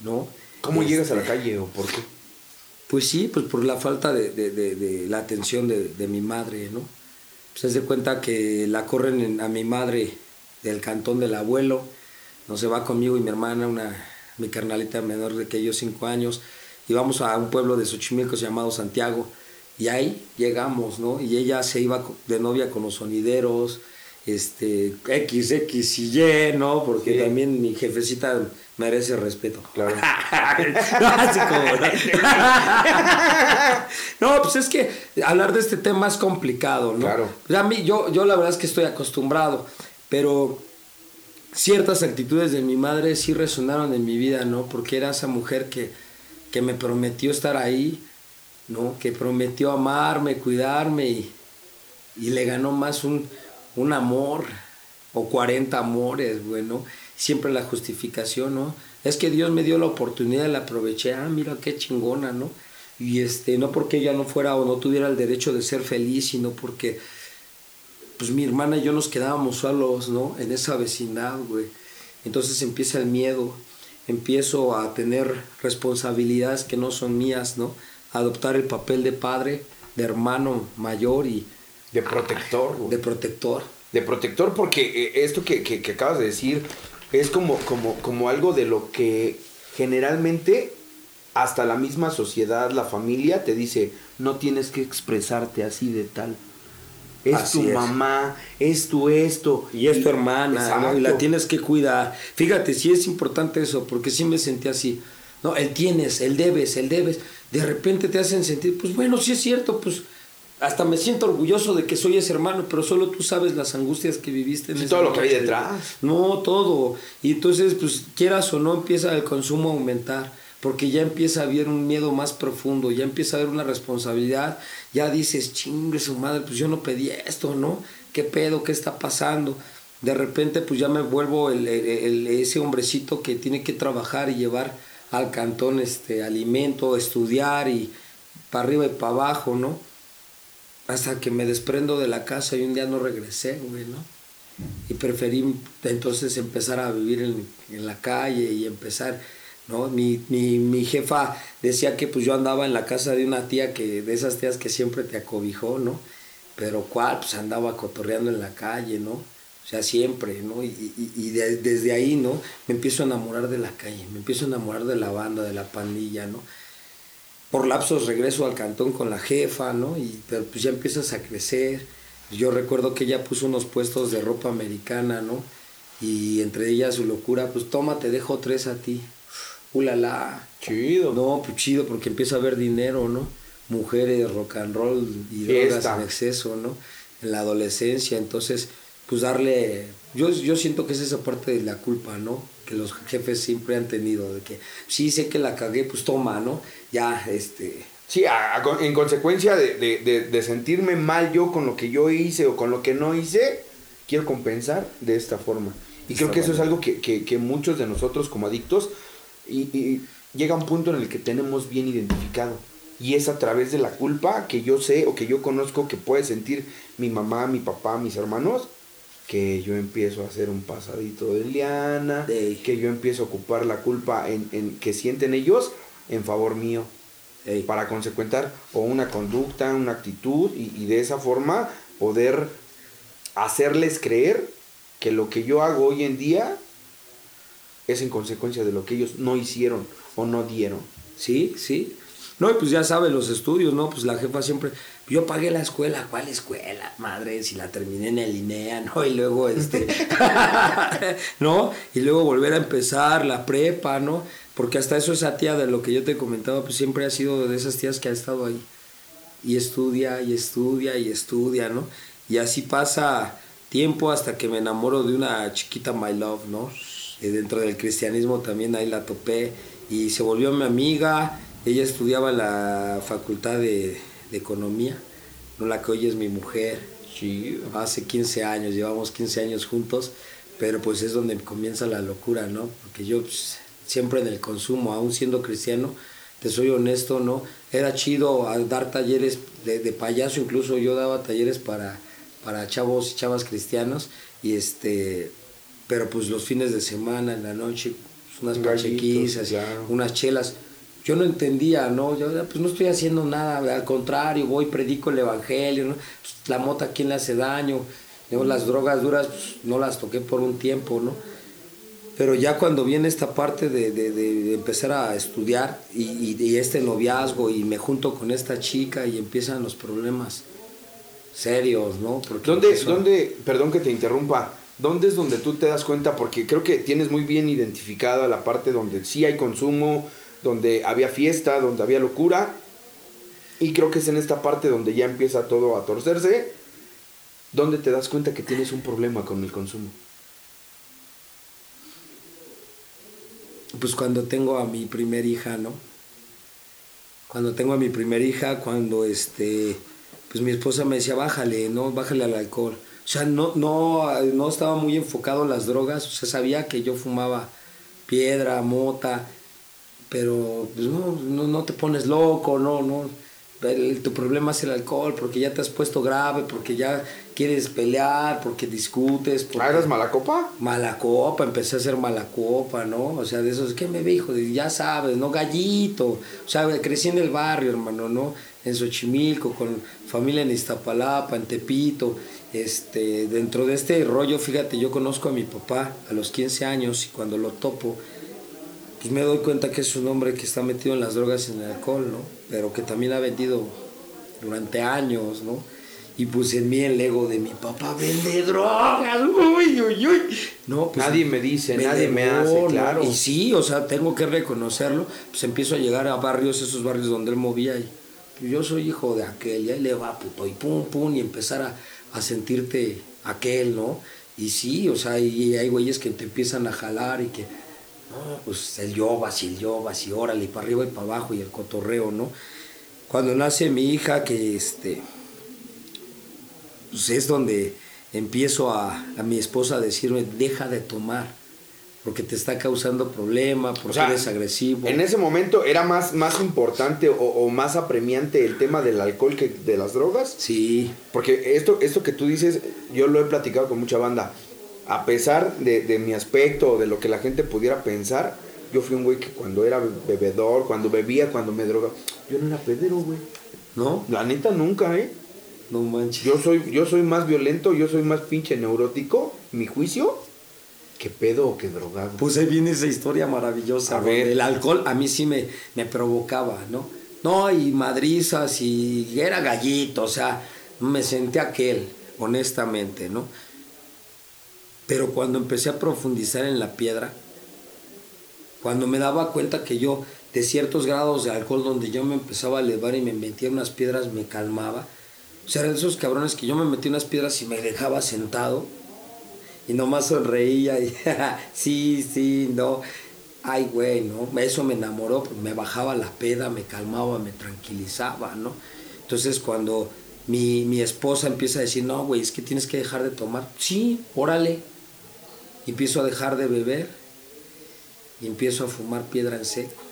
¿no? ¿Cómo este, llegas a la calle o por qué? Pues sí, pues por la falta de, de, de, de la atención de, mi madre, ¿no? Pues se hace cuenta que la corren en, a mi madre del cantón del abuelo, no se va conmigo y mi hermana, una, mi carnalita menor de que yo, cinco años, y vamos a un pueblo de Xochimilco llamado Santiago, y ahí llegamos, ¿no? Y ella se iba de novia con los sonideros, este, X, X y Y, ¿no? Porque sí. también mi jefecita merece respeto. Claro. no, pues es que hablar de este tema es complicado, ¿no? Claro. Pues a mí, yo, yo la verdad es que estoy acostumbrado, pero ciertas actitudes de mi madre sí resonaron en mi vida, ¿no? Porque era esa mujer que, que me prometió estar ahí, ¿no? Que prometió amarme, cuidarme y, y le ganó más un, un amor o 40 amores, bueno, siempre la justificación, ¿no? Es que Dios me dio la oportunidad, la aproveché, ah, mira qué chingona, ¿no? Y este, no porque ella no fuera o no tuviera el derecho de ser feliz, sino porque, pues mi hermana y yo nos quedábamos solos, ¿no? En esa vecindad, güey. Entonces empieza el miedo, empiezo a tener responsabilidades que no son mías, ¿no? Adoptar el papel de padre, de hermano mayor y, de protector. Güey. De protector. De protector porque esto que, que, que, acabas de decir es como, como, como algo de lo que generalmente hasta la misma sociedad, la familia te dice, no tienes que expresarte así de tal. Es así tu es. mamá, es tu esto. Y es tu hermana, ¿no? y la tienes que cuidar. Fíjate, sí es importante eso, porque sí me sentí así. No, él tienes, él debes, él debes. De repente te hacen sentir, pues bueno, sí es cierto, pues hasta me siento orgulloso de que soy ese hermano, pero solo tú sabes las angustias que viviste en sí, todo lo que hay detrás. No, todo. Y entonces, pues quieras o no, empieza el consumo a aumentar, porque ya empieza a haber un miedo más profundo, ya empieza a haber una responsabilidad, ya dices, chingue su madre, pues yo no pedí esto, ¿no? ¿Qué pedo? ¿Qué está pasando? De repente, pues ya me vuelvo el, el, el, ese hombrecito que tiene que trabajar y llevar al cantón este alimento, estudiar y para arriba y para abajo, ¿no? hasta que me desprendo de la casa y un día no regresé, güey, ¿no? Y preferí entonces empezar a vivir en la calle y empezar, ¿no? Mi, mi, mi, jefa decía que pues yo andaba en la casa de una tía que, de esas tías que siempre te acobijó, ¿no? Pero cuál, pues andaba cotorreando en la calle, ¿no? O sea, siempre, ¿no? Y, y, y de, desde ahí, ¿no? Me empiezo a enamorar de la calle, me empiezo a enamorar de la banda, de la pandilla, ¿no? por lapsos regreso al cantón con la jefa, ¿no? Y pero pues ya empiezas a crecer. Yo recuerdo que ella puso unos puestos de ropa americana, ¿no? Y entre ellas su locura, pues toma, te dejo tres a ti. Ulala. Chido. No, pues chido, porque empieza a haber dinero, ¿no? Mujeres, rock and roll y drogas en exceso, ¿no? En la adolescencia, entonces, pues darle. Yo, yo siento que es esa parte de la culpa, ¿no? Que los jefes siempre han tenido, de que sí sé que la cagué, pues toma, ¿no? ya, este... Sí, a, a, en consecuencia de, de, de, sentirme mal yo con lo que yo hice o con lo que no hice, quiero compensar de esta forma. Y creo que eso es algo que, que, que muchos de nosotros como adictos, y, y llega un punto en el que tenemos bien identificado. Y es a través de la culpa que yo sé o que yo conozco que puede sentir mi mamá, mi papá, mis hermanos, que yo empiezo a hacer un pasadito de liana, Ey. que yo empiezo a ocupar la culpa en, en que sienten ellos en favor mío Ey. para consecuentar o una conducta, una actitud y, y de esa forma poder hacerles creer que lo que yo hago hoy en día es en consecuencia de lo que ellos no hicieron o no dieron. Sí, sí. No, y pues ya sabe los estudios, ¿no? Pues la jefa siempre, yo pagué la escuela, ¿cuál escuela? Madre, si la terminé en el INEA, ¿no? Y luego este, ¿no? Y luego volver a empezar la prepa, ¿no? Porque hasta eso esa tía de lo que yo te comentaba, pues siempre ha sido de esas tías que ha estado ahí. Y estudia, y estudia, y estudia, ¿no? Y así pasa tiempo hasta que me enamoro de una chiquita My Love, ¿no? Y dentro del cristianismo también ahí la topé y se volvió mi amiga. Ella estudiaba en la facultad de, de economía, no la que hoy es mi mujer. Sí. Hace 15 años, llevamos 15 años juntos, pero pues es donde comienza la locura, ¿no? Porque yo pues, siempre en el consumo, aún siendo cristiano, te soy honesto, ¿no? Era chido dar talleres de, de payaso, incluso yo daba talleres para, para chavos y chavas cristianos, y este, pero pues los fines de semana, en la noche, pues, unas Gallitos, pachequizas, claro. unas chelas. Yo no entendía, ¿no? Yo pues no estoy haciendo nada, al contrario, voy, predico el evangelio, ¿no? Pues, la mota, ¿a quién le hace daño? ¿No? Las drogas duras, pues, no las toqué por un tiempo, ¿no? Pero ya cuando viene esta parte de, de- de empezar a estudiar y, y- y este noviazgo y me junto con esta chica y empiezan los problemas serios, ¿no? Porque ¿Dónde, empiezo- dónde, perdón que te interrumpa, dónde es donde tú te das cuenta? Porque creo que tienes muy bien identificada la parte donde sí hay consumo, donde había fiesta, donde había locura. Y creo que es en esta parte donde ya empieza todo a torcerse, donde te das cuenta que tienes un problema con el consumo. Pues cuando tengo a mi primer hija, ¿no? Cuando tengo a mi primer hija, cuando este, pues mi esposa me decía, bájale, ¿no? Bájale al alcohol. O sea, no, no, no estaba muy enfocado en las drogas, o sea, sabía que yo fumaba piedra, mota, pero pues no, no, no te pones loco, no, no. El- tu problema es el alcohol, porque ya te has puesto grave, porque ya quieres pelear, porque discutes. Porque... ¿Ah, eras mala copa? Mala copa, empecé a hacer mala copa, ¿no? O sea, de esos, ¿qué me dijo? Ya sabes, ¿no? Gallito. O sea, crecí en el barrio, hermano, ¿no? En Xochimilco, con familia en Iztapalapa, en Tepito. Este, dentro de este rollo, fíjate, yo conozco a mi papá a los 15 años y cuando lo topo, pues me doy cuenta que es un hombre que está metido en las drogas y en el alcohol, ¿no? Pero que también ha vendido durante años, ¿no? Y puse en mí el ego de mi papá vende drogas, uy, uy, uy. No, pues, Nadie me dice, nadie me hace, claro. Y sí, o sea, tengo que reconocerlo. Pues empiezo a llegar a barrios, esos barrios donde él movía y yo soy hijo de aquel, y ahí le va puto, y pum, pum, y empezar a, a sentirte aquel, ¿no? Y sí, o sea, y hay güeyes que te empiezan a jalar y que, no, pues el yobas y el yobas y órale, y para arriba y para abajo y el cotorreo, ¿no? Cuando nace mi hija, que este, pues es donde empiezo a, a mi esposa a decirme, deja de tomar, porque te está causando problema, porque O sea, eres agresivo. En ese momento era más, más importante o, o más apremiante el tema del alcohol que de las drogas. Sí, Porque esto, esto que tú dices, yo lo he platicado con mucha banda. A pesar de, de mi aspecto o de lo que la gente pudiera pensar, yo fui un güey que cuando era bebedor, cuando bebía, cuando me drogaba, yo no era pedero, güey. ¿no? La neta nunca, ¿eh? No manches. Yo soy, yo soy más violento, yo soy más pinche neurótico, mi juicio, que pedo o que drogado. Pues ahí viene esa historia maravillosa. A ver. El alcohol a mí sí me, me provocaba, ¿no? No, y madrizas y era gallito, o sea, me senté aquel, honestamente, ¿no? Pero cuando empecé a profundizar en la piedra, cuando me daba cuenta que yo, de ciertos grados de alcohol donde yo me empezaba a elevar y me metía unas piedras, me calmaba. O sea, eran esos cabrones que yo me metía unas piedras y me dejaba sentado y nomás sonreía y sí, sí, no. Ay, güey, ¿no? Eso me enamoró, pues, me bajaba la peda, me calmaba, me tranquilizaba, ¿no? Entonces cuando mi, mi esposa empieza a decir, no, güey, es que tienes que dejar de tomar, sí, órale. empiezo a dejar de beber y empiezo a fumar piedra en seco.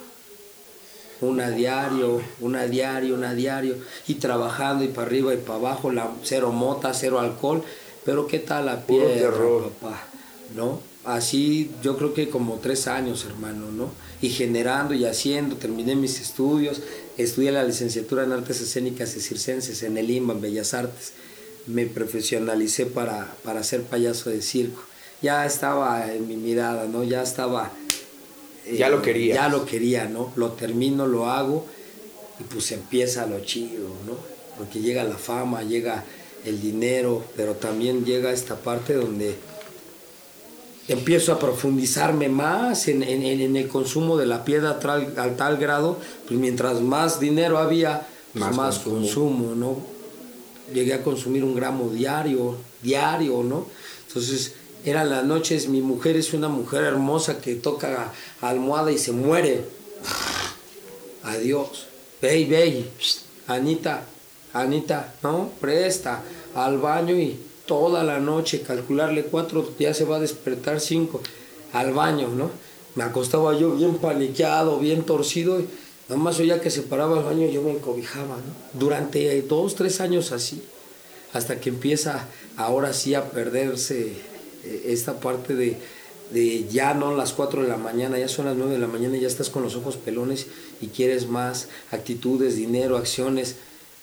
Una diario, una diario, una diario, y trabajando y para arriba y para abajo, cero mota, cero alcohol, pero ¿qué tal la piedra, papá? ¿No? Así yo creo que como tres años, hermano, ¿no? Y generando y haciendo, terminé mis estudios, estudié la licenciatura en Artes Escénicas y Circenses en el IMBA, en Bellas Artes. Me profesionalicé para, para ser payaso de circo. Ya estaba en mi mirada, ¿no? Ya estaba ya lo quería. Ya lo quería, ¿no? Lo termino, lo hago y pues empieza lo chido, ¿no? Porque llega la fama, llega el dinero, pero también llega esta parte donde empiezo a profundizarme más en, el consumo de la piedra al tal grado, pues mientras más dinero había, pues más, consumo. ¿no? Llegué a consumir un gramo diario, diario, ¿no? Entonces, eran las noches, mi mujer es una mujer hermosa que toca almohada y se muere. Adiós. Ve, ve, Anita, Anita, ¿no? Presta al baño y toda la noche, calcularle cuatro, ya se va a despertar cinco, al baño, ¿no? Me acostaba yo bien paniqueado, bien torcido, y nada más oía que se paraba al baño yo me encobijaba, ¿no? Durante dos, tres años así, hasta que empieza ahora sí a perderse eh, esta parte de, de ya no las 4 de la mañana, ya son las 9 de la mañana ya estás con los ojos pelones y quieres más actitudes, dinero, acciones,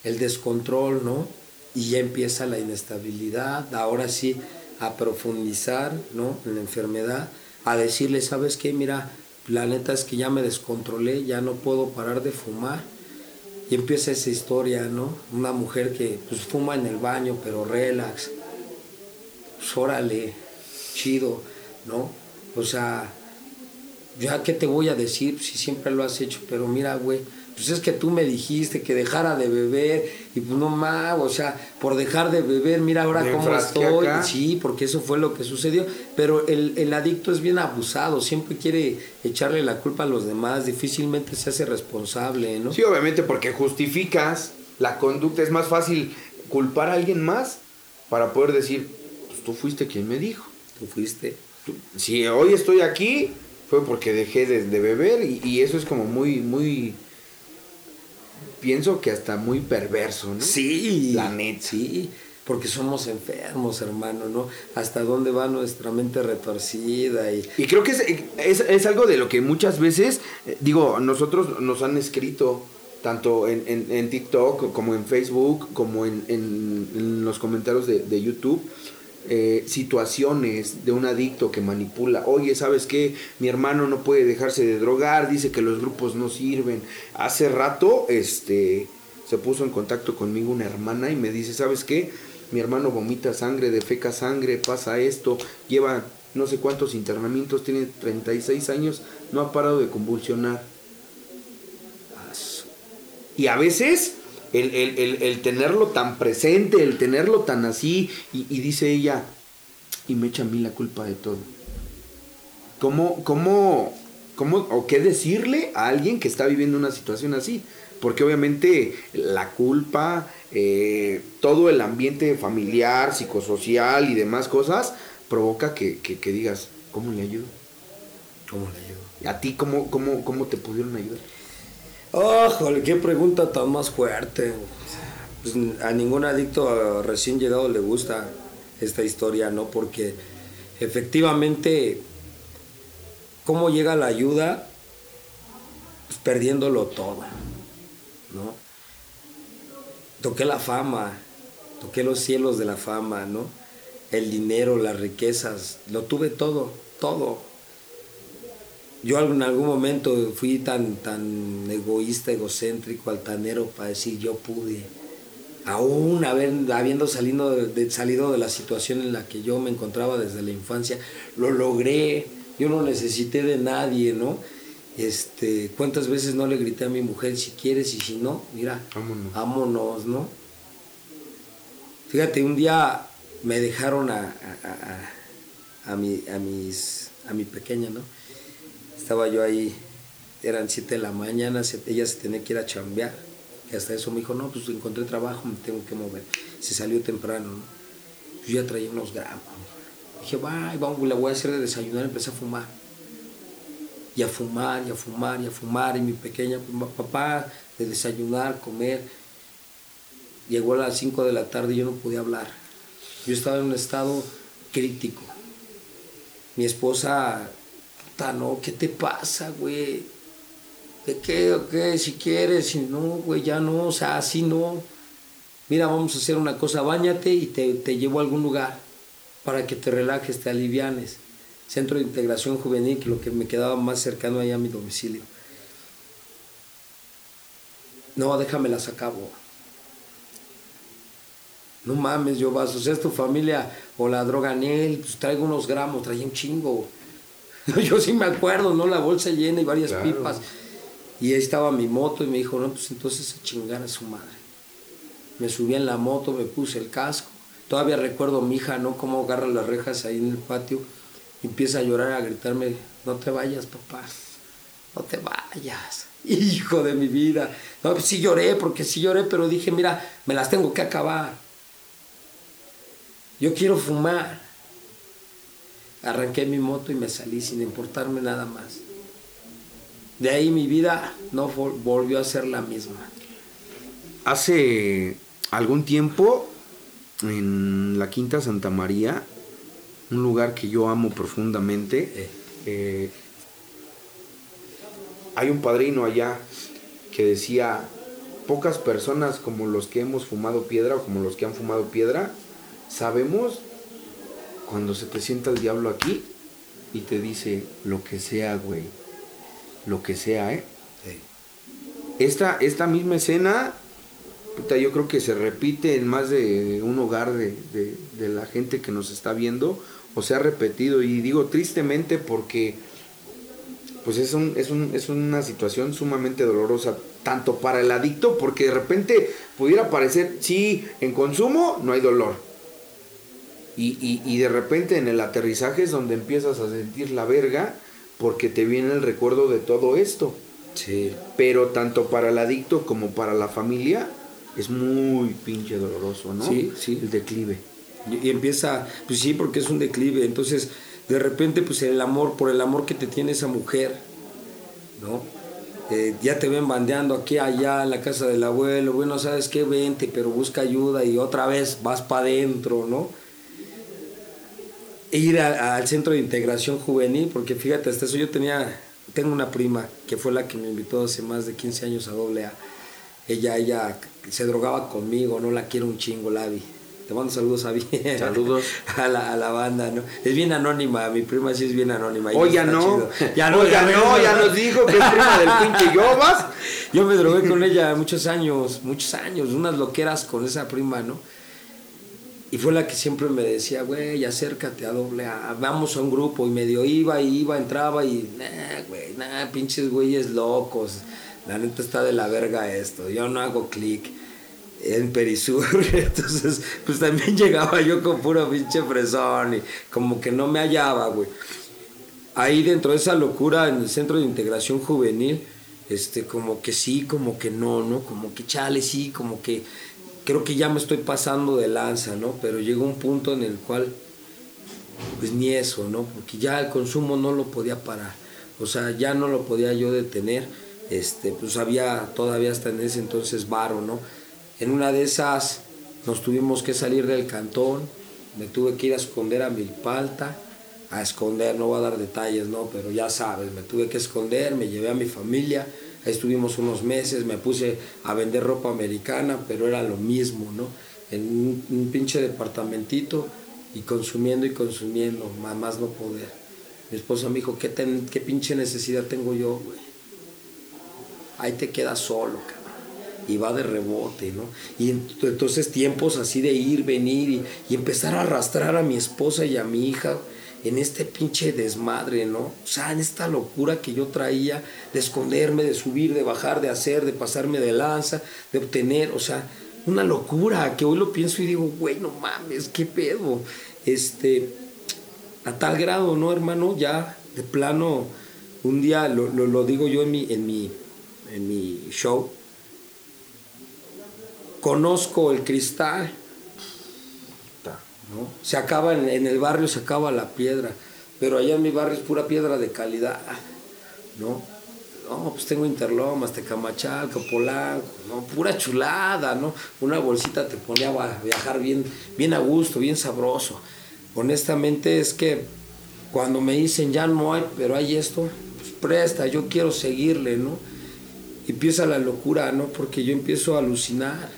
el descontrol, ¿no? Y ya empieza la inestabilidad, ahora sí a profundizar, ¿no? En la enfermedad, a decirle, ¿sabes qué? Mira, la neta es que ya me descontrolé, ya no puedo parar de fumar. Y empieza esa historia, ¿no? Una mujer que pues fuma en el baño, pero relax. Pues órale, chido, ¿no? O sea, ya qué te voy a decir si siempre lo has hecho, pero mira, güey, pues es que tú me dijiste que dejara de beber y pues no más, o sea, por dejar de beber, mira ahora cómo estoy. Sí, porque eso fue lo que sucedió, pero el, el, adicto es bien abusado, siempre quiere echarle la culpa a los demás, difícilmente se hace responsable, ¿no? Sí, obviamente porque justificas la conducta, es más fácil culpar a alguien más para poder decir, pues tú fuiste quien me dijo tú fuiste. Si hoy estoy aquí, fue porque dejé de, beber y, eso es como muy, muy, pienso que hasta muy perverso, ¿no? Sí. La neta. Sí, porque somos enfermos, hermano, ¿no? Hasta dónde va nuestra mente retorcida y... Y creo que es, es, algo de lo que muchas veces, eh, digo, nosotros nos han escrito tanto en, en, TikTok como en Facebook, como en, en los comentarios de, de YouTube, eh, situaciones de un adicto que manipula. Oye, ¿sabes qué? Mi hermano no puede dejarse de drogar, dice que los grupos no sirven. Hace rato, este, se puso en contacto conmigo una hermana y me dice, ¿sabes qué? Mi hermano vomita sangre, defeca sangre, pasa esto, lleva no sé cuántos internamientos, tiene 36 años, no ha parado de convulsionar. Y a veces el, tenerlo tan presente, el tenerlo tan así, y, dice ella, y me echa a mí la culpa de todo. ¿Cómo, cómo, cómo, o qué decirle a alguien que está viviendo una situación así? Porque obviamente la culpa, eh, todo el ambiente familiar, psicosocial y demás cosas, provoca que, digas, ¿cómo le ayudo? ¿Cómo le ayudo? ¿A ti cómo, cómo, cómo te pudieron ayudar? Oh, qué pregunta tan más fuerte. Pues, a ningún adicto recién llegado le gusta esta historia, ¿no? Porque efectivamente, ¿cómo llega la ayuda? Pues perdiéndolo todo, ¿no? Toqué la fama, toqué los cielos de la fama, ¿no? El dinero, las riquezas, lo tuve todo, todo yo en algún momento fui tan, tan egoísta, egocéntrico, altanero para decir yo pude. Aún haber, habiendo salido de, salido de la situación en la que yo me encontraba desde la infancia, lo logré. Yo no necesité de nadie, ¿no? Este, ¿Cuántas veces no le grité a mi mujer si quieres y si no? Mira, vámonos, vámonos ¿no? Fíjate, un día me dejaron a, a, a, a, mi, a, mis, a mi pequeña, ¿no? Estaba yo ahí, eran 7 de la mañana, ella se tenía que ir a chambear. Y hasta eso me dijo, no, pues encontré trabajo, me tengo que mover. Se salió temprano, ¿no? Yo ya traía unos gramos. Dije, va, vamos, la voy a hacer de desayunar. Empecé a fumar. Y a fumar, y a fumar, y a fumar. Y mi pequeña, papá, de desayunar, comer. Llegó a las 5 de la tarde y yo no podía hablar. Yo estaba en un estado crítico. Mi esposa, no, ¿qué te pasa, güey? ¿De qué o qué? Si quieres, si no, güey, ya no, o sea, así no. Mira, vamos a hacer una cosa, bañate y te, te llevo a algún lugar para que te relajes, te alivianes. Centro de Integración Juvenil, que lo que me quedaba más cercano allá a mi domicilio. No, déjame las acabo. No mames, yo vas, o sea, es tu familia o la droga en él, pues traigo unos gramos, traía un chingo. Yo sí me acuerdo, ¿no? La bolsa llena y varias pipas. Y ahí estaba mi moto y me dijo, no, pues entonces a chingar a su madre. Me subí en la moto, me puse el casco. Todavía recuerdo a mi hija, ¿no? Cómo agarra las rejas ahí en el patio. empieza a llorar, a gritarme, no te vayas, papá. No te vayas. Hijo de mi vida. No, pues sí lloré, porque sí lloré, pero dije, mira, me las tengo que acabar. Yo quiero fumar. Arranqué mi moto y me salí sin importarme nada más. De ahí mi vida no volvió a ser la misma. Hace algún tiempo en la Quinta Santa María, un lugar que yo amo profundamente, eh. Eh, hay un padrino allá que decía, pocas personas como los que hemos fumado piedra o como los que han fumado piedra, sabemos cuando se te sienta el diablo aquí y te dice lo que sea, güey lo que sea, ¿eh? Esta, esta misma escena, yo creo que se repite en más de un hogar de, la gente que nos está viendo, o se ha repetido, y digo tristemente porque pues es, un, es, un, es una situación sumamente dolorosa, tanto para el adicto, porque de repente pudiera parecer, sí, en consumo no hay dolor. Y, y, y de repente en el aterrizaje es donde empiezas a sentir la verga porque te viene el recuerdo de todo esto. Sí. Pero tanto para el adicto como para la familia es muy pinche doloroso, ¿no? Sí, sí. El declive. Y, empieza, pues sí, porque es un declive. Entonces, de repente, pues el amor, por el amor que te tiene esa mujer, ¿no? Eh, ya te ven bandeando aquí, allá, en la casa del abuelo, bueno, ¿sabes qué? Vente, pero busca ayuda y otra vez vas para adentro, ¿no? Ir al centro de integración juvenil, porque fíjate, hasta eso yo tenía, tengo una prima que fue la que me invitó hace más de 15 años a doble A. Ella, ella se drogaba conmigo, no la quiero un chingo, Lavi. Te mando saludos a bien. Saludos. A la, a la banda, ¿no? Es bien anónima, mi prima sí es bien anónima. Oh, ya no. Ya no, ya, no, ya nos dijo que es prima del pinche Yobas. Yo me drogué con ella muchos años, muchos años, unas loqueras con esa prima, ¿no? Y fue la que siempre me decía, güey, acércate a doble A, vamos a un grupo. Y medio iba, y iba, entraba y, nah, güey, nah, pinches güeyes locos. La neta está de la verga esto. Yo no hago clic en Perisur. Entonces, pues también llegaba yo con puro pinche fresón y como que no me hallaba, güey. Ahí dentro de esa locura en el centro de integración juvenil, este, como que sí, como que no, ¿no? Como que chale, sí, como que creo que ya me estoy pasando de lanza, ¿no? Pero llegó un punto en el cual, pues ni eso, ¿no? Porque ya el consumo no lo podía parar, o sea, ya no lo podía yo detener, este, pues había todavía hasta en ese entonces varo, ¿no? En una de esas nos tuvimos que salir del cantón, me tuve que ir a esconder a Milpalta, a esconder, no voy a dar detalles, ¿no? Pero ya sabes, me tuve que esconder, me llevé a mi familia, Ahí estuvimos unos meses, me puse a vender ropa americana, pero era lo mismo, ¿no? En un, pinche departamentito y consumiendo y consumiendo, más no poder. Mi esposa me dijo, ¿qué, qué pinche necesidad tengo yo, güey? Ahí te quedas solo, cabrón. Y va de rebote, ¿no? Y entonces tiempos así de ir, venir y, y empezar a arrastrar a mi esposa y a mi hija en este pinche desmadre, ¿no? O sea, en esta locura que yo traía de esconderme, de subir, de bajar, de hacer, de pasarme de lanza, de obtener, o sea, una locura que hoy lo pienso y digo, güey, no mames, qué pedo. Este, a tal grado, ¿no, hermano? Ya, de plano, un día lo, digo yo en mi, en, mi, en mi show, conozco el cristal Se acaba en, el barrio, se acaba la piedra, pero allá en mi barrio es pura piedra de calidad, ¿no? No, pues tengo Interlomas, Tecamachalco, Polanco, ¿no? Pura chulada, ¿no? Una bolsita te ponía a viajar bien, bien a gusto, bien sabroso. Honestamente es que cuando me dicen ya no hay, pero hay esto, pues presta, yo quiero seguirle, ¿no? Empieza la locura, ¿no? Porque yo empiezo a alucinar,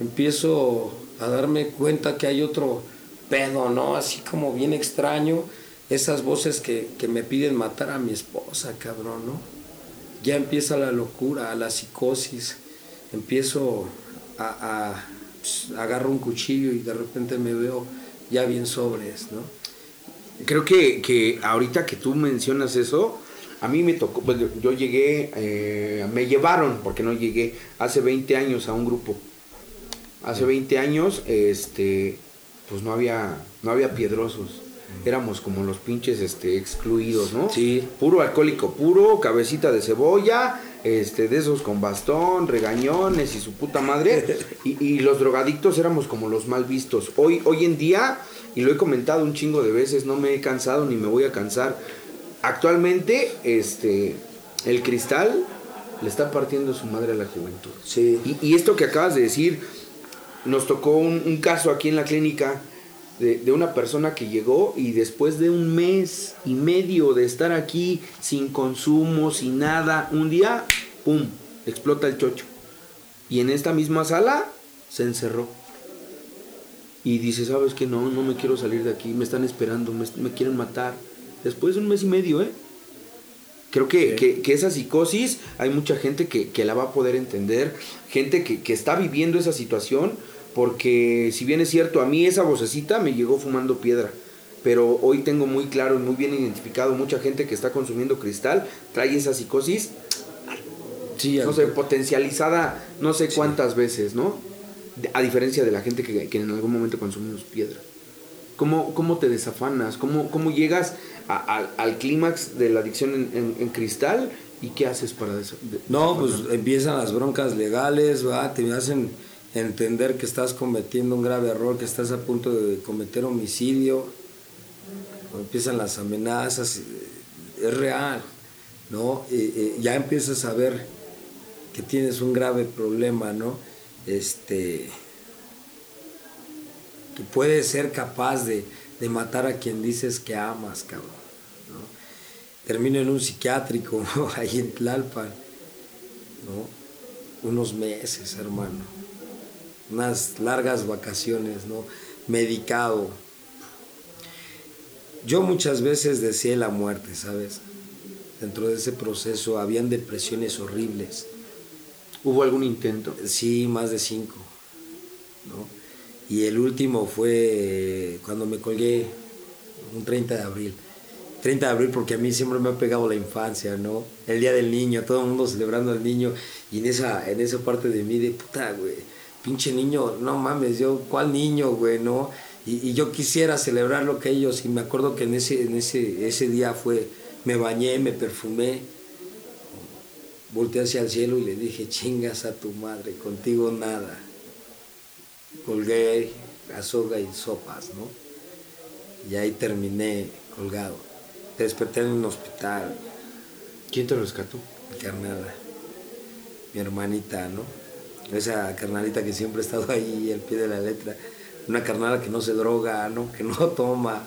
empiezo a darme cuenta que hay otro pedo, ¿no? Así como bien extraño, esas voces que, que me piden matar a mi esposa, cabrón, ¿no? Ya empieza la locura, la psicosis, empiezo a, a pues, agarro un cuchillo y de repente me veo ya bien sobres, ¿no? Creo que, que ahorita que tú mencionas eso, a mí me tocó, pues, yo llegué, eh, me llevaron, porque no llegué, hace 20 años a un grupo. Hace 20 años, este, pues no había, no había piedrosos. Éramos como los pinches este, excluidos, ¿no? Sí. Puro alcohólico puro, cabecita de cebolla, este, de esos con bastón, regañones y su puta madre. Y, y los drogadictos éramos como los mal vistos. Hoy, hoy en día, y lo he comentado un chingo de veces, no me he cansado ni me voy a cansar. Actualmente, este, el cristal le está partiendo su madre a la juventud. Sí. Y, y esto que acabas de decir, nos tocó un, un caso aquí en la clínica de, de una persona que llegó y después de un mes y medio de estar aquí sin consumo, sin nada, un día, ¡pum!, explota el chocho. Y en esta misma sala se encerró. Y dice, ¿sabes qué? No, no me quiero salir de aquí, me están esperando, me, me quieren matar. Después de un mes y medio, ¿eh? Creo que, que, que esa psicosis hay mucha gente que, que la va a poder entender, gente que, que está viviendo esa situación, porque si bien es cierto, a mí esa vocecita me llegó fumando piedra, pero hoy tengo muy claro y muy bien identificado mucha gente que está consumiendo cristal, trae esa psicosis, Sí, no sé, potencializada no sé cuántas veces, ¿no? A diferencia de la gente que, que en algún momento consumimos piedra. ¿Cómo, cómo te desafanas? ¿Cómo, cómo llegas a- al- al clímax de la adicción en, en- en cristal? ¿Y qué haces para No, pues empiezan las broncas legales, ¿va? te hacen entender que estás cometiendo un grave error, que estás a punto de cometer homicidio, empiezan las amenazas, eh, es real, ¿no? Eh, eh, ya empiezas a ver que tienes un grave problema, ¿no? Este, que puedes ser capaz de, matar a quien dices que amas, cabrón, ¿no? Termino en un psiquiátrico, ahí en Tlalpan, ¿no? Unos meses, hermano. Unas largas vacaciones, ¿no? Medicado. Yo muchas veces deseé la muerte, ¿sabes? Dentro de ese proceso habían depresiones horribles. ¿Hubo algún intento? Sí, más de cinco. ¿no? Y el último fue cuando me colgué un 30 de abril. 30 de abril porque a mí siempre me ha pegado la infancia, ¿no? El Día del Niño, todo el mundo celebrando al niño y en esa, en esa parte de mí de puta, güey, pinche niño, no mames, yo, ¿cuál niño, güey, no? Y, y yo quisiera celebrar lo que ellos, y me acuerdo que en ese, en ese, ese día fue, me bañé, me perfumé, volteé hacia el cielo y le dije, chingas a tu madre, contigo nada. Colgué azoga y sopas, ¿no? Y ahí terminé colgado. Desperté en un hospital, ¿Quién te rescató? mi carnala, mi hermanita, ¿no? Esa carnalita que siempre ha estado ahí al pie de la letra. Una carnala que no se droga, ¿no? Que no toma.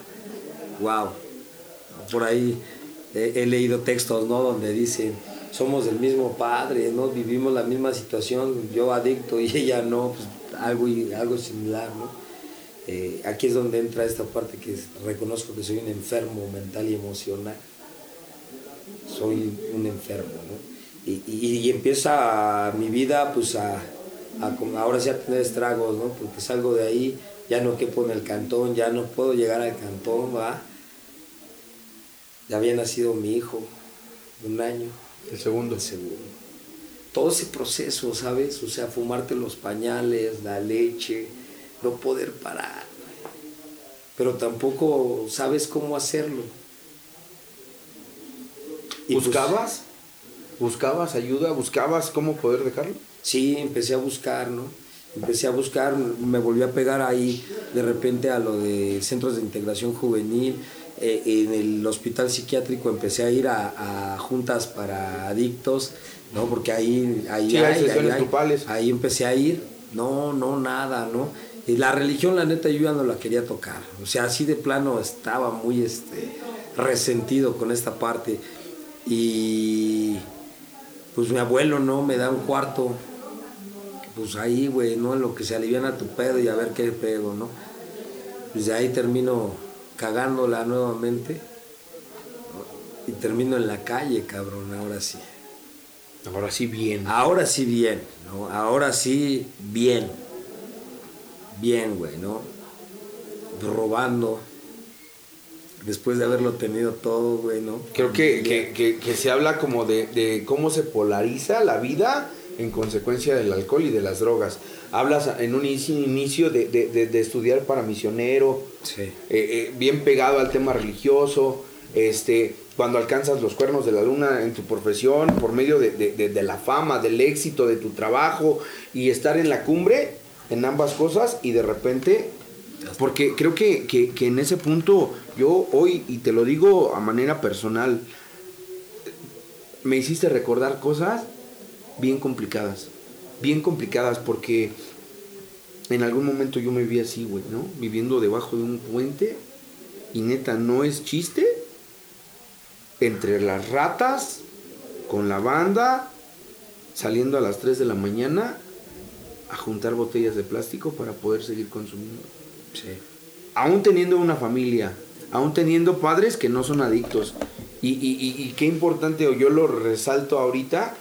Wow. Por ahí he, leído textos, ¿no? Donde dicen, somos del mismo padre, ¿no? Vivimos la misma situación, yo adicto y ella no, pues algo, algo similar, ¿no? Eh, aquí es donde entra esta parte que reconozco que soy un enfermo mental y emocional. Soy un enfermo, ¿no? Y, y- y empieza mi vida, pues, a, a como ahora sí a tener estragos, ¿no? Porque salgo de ahí, ya no quepo en el cantón, ya no puedo llegar al cantón, ¿va? Ya había nacido mi hijo, un año, El segundo. el segundo. Todo ese proceso, ¿sabes? O sea, fumarte los pañales, la leche, no poder parar. Pero tampoco sabes cómo hacerlo. Y pues, ¿Buscabas? ¿Buscabas ayuda? ¿Buscabas cómo poder dejarlo? sí, empecé a buscar, ¿no? empecé a buscar, me volví a pegar ahí de repente a lo de centros de integración juvenil. Eh, en el hospital psiquiátrico empecé a ir a, juntas para adictos, ¿no? Porque ahí, ahí, hay, ahí, ahí empecé a ir. No, no, nada, ¿no? Y la religión, la neta, yo ya no la quería tocar. O sea, así de plano estaba muy este, resentido con esta parte. Y pues mi abuelo, ¿no? Me da un cuarto. Pues ahí, güey, ¿no? En lo que se aliviana tu pedo y a ver qué pego, ¿no? Pues de ahí termino cagándola nuevamente. Y termino en la calle, cabrón, ahora sí. Ahora sí bien. Ahora sí bien, ¿no? Ahora sí bien. Bien, güey, ¿no? Robando. Después de haberlo tenido todo, güey, ¿no? Creo que, se habla como de, cómo se polariza la vida en consecuencia del alcohol y de las drogas. Hablas en un inicio, de, estudiar para misionero, sí. Eh, eh, bien pegado al tema religioso, este, cuando alcanzas los cuernos de la luna en tu profesión, por medio de, la fama, del éxito de tu trabajo y estar en la cumbre en ambas cosas y de repente, porque creo que, que en ese punto yo hoy, y te lo digo a manera personal, me hiciste recordar cosas bien complicadas, bien complicadas porque en algún momento yo me vi así, güey, ¿no? Viviendo debajo de un puente y neta, no es chiste entre las ratas, con la banda, saliendo a las 3 de la mañana a juntar botellas de plástico para poder seguir consumiendo. Sí. Aún teniendo una familia, aún teniendo padres que no son adictos. Y, y, qué importante, o yo lo resalto ahorita,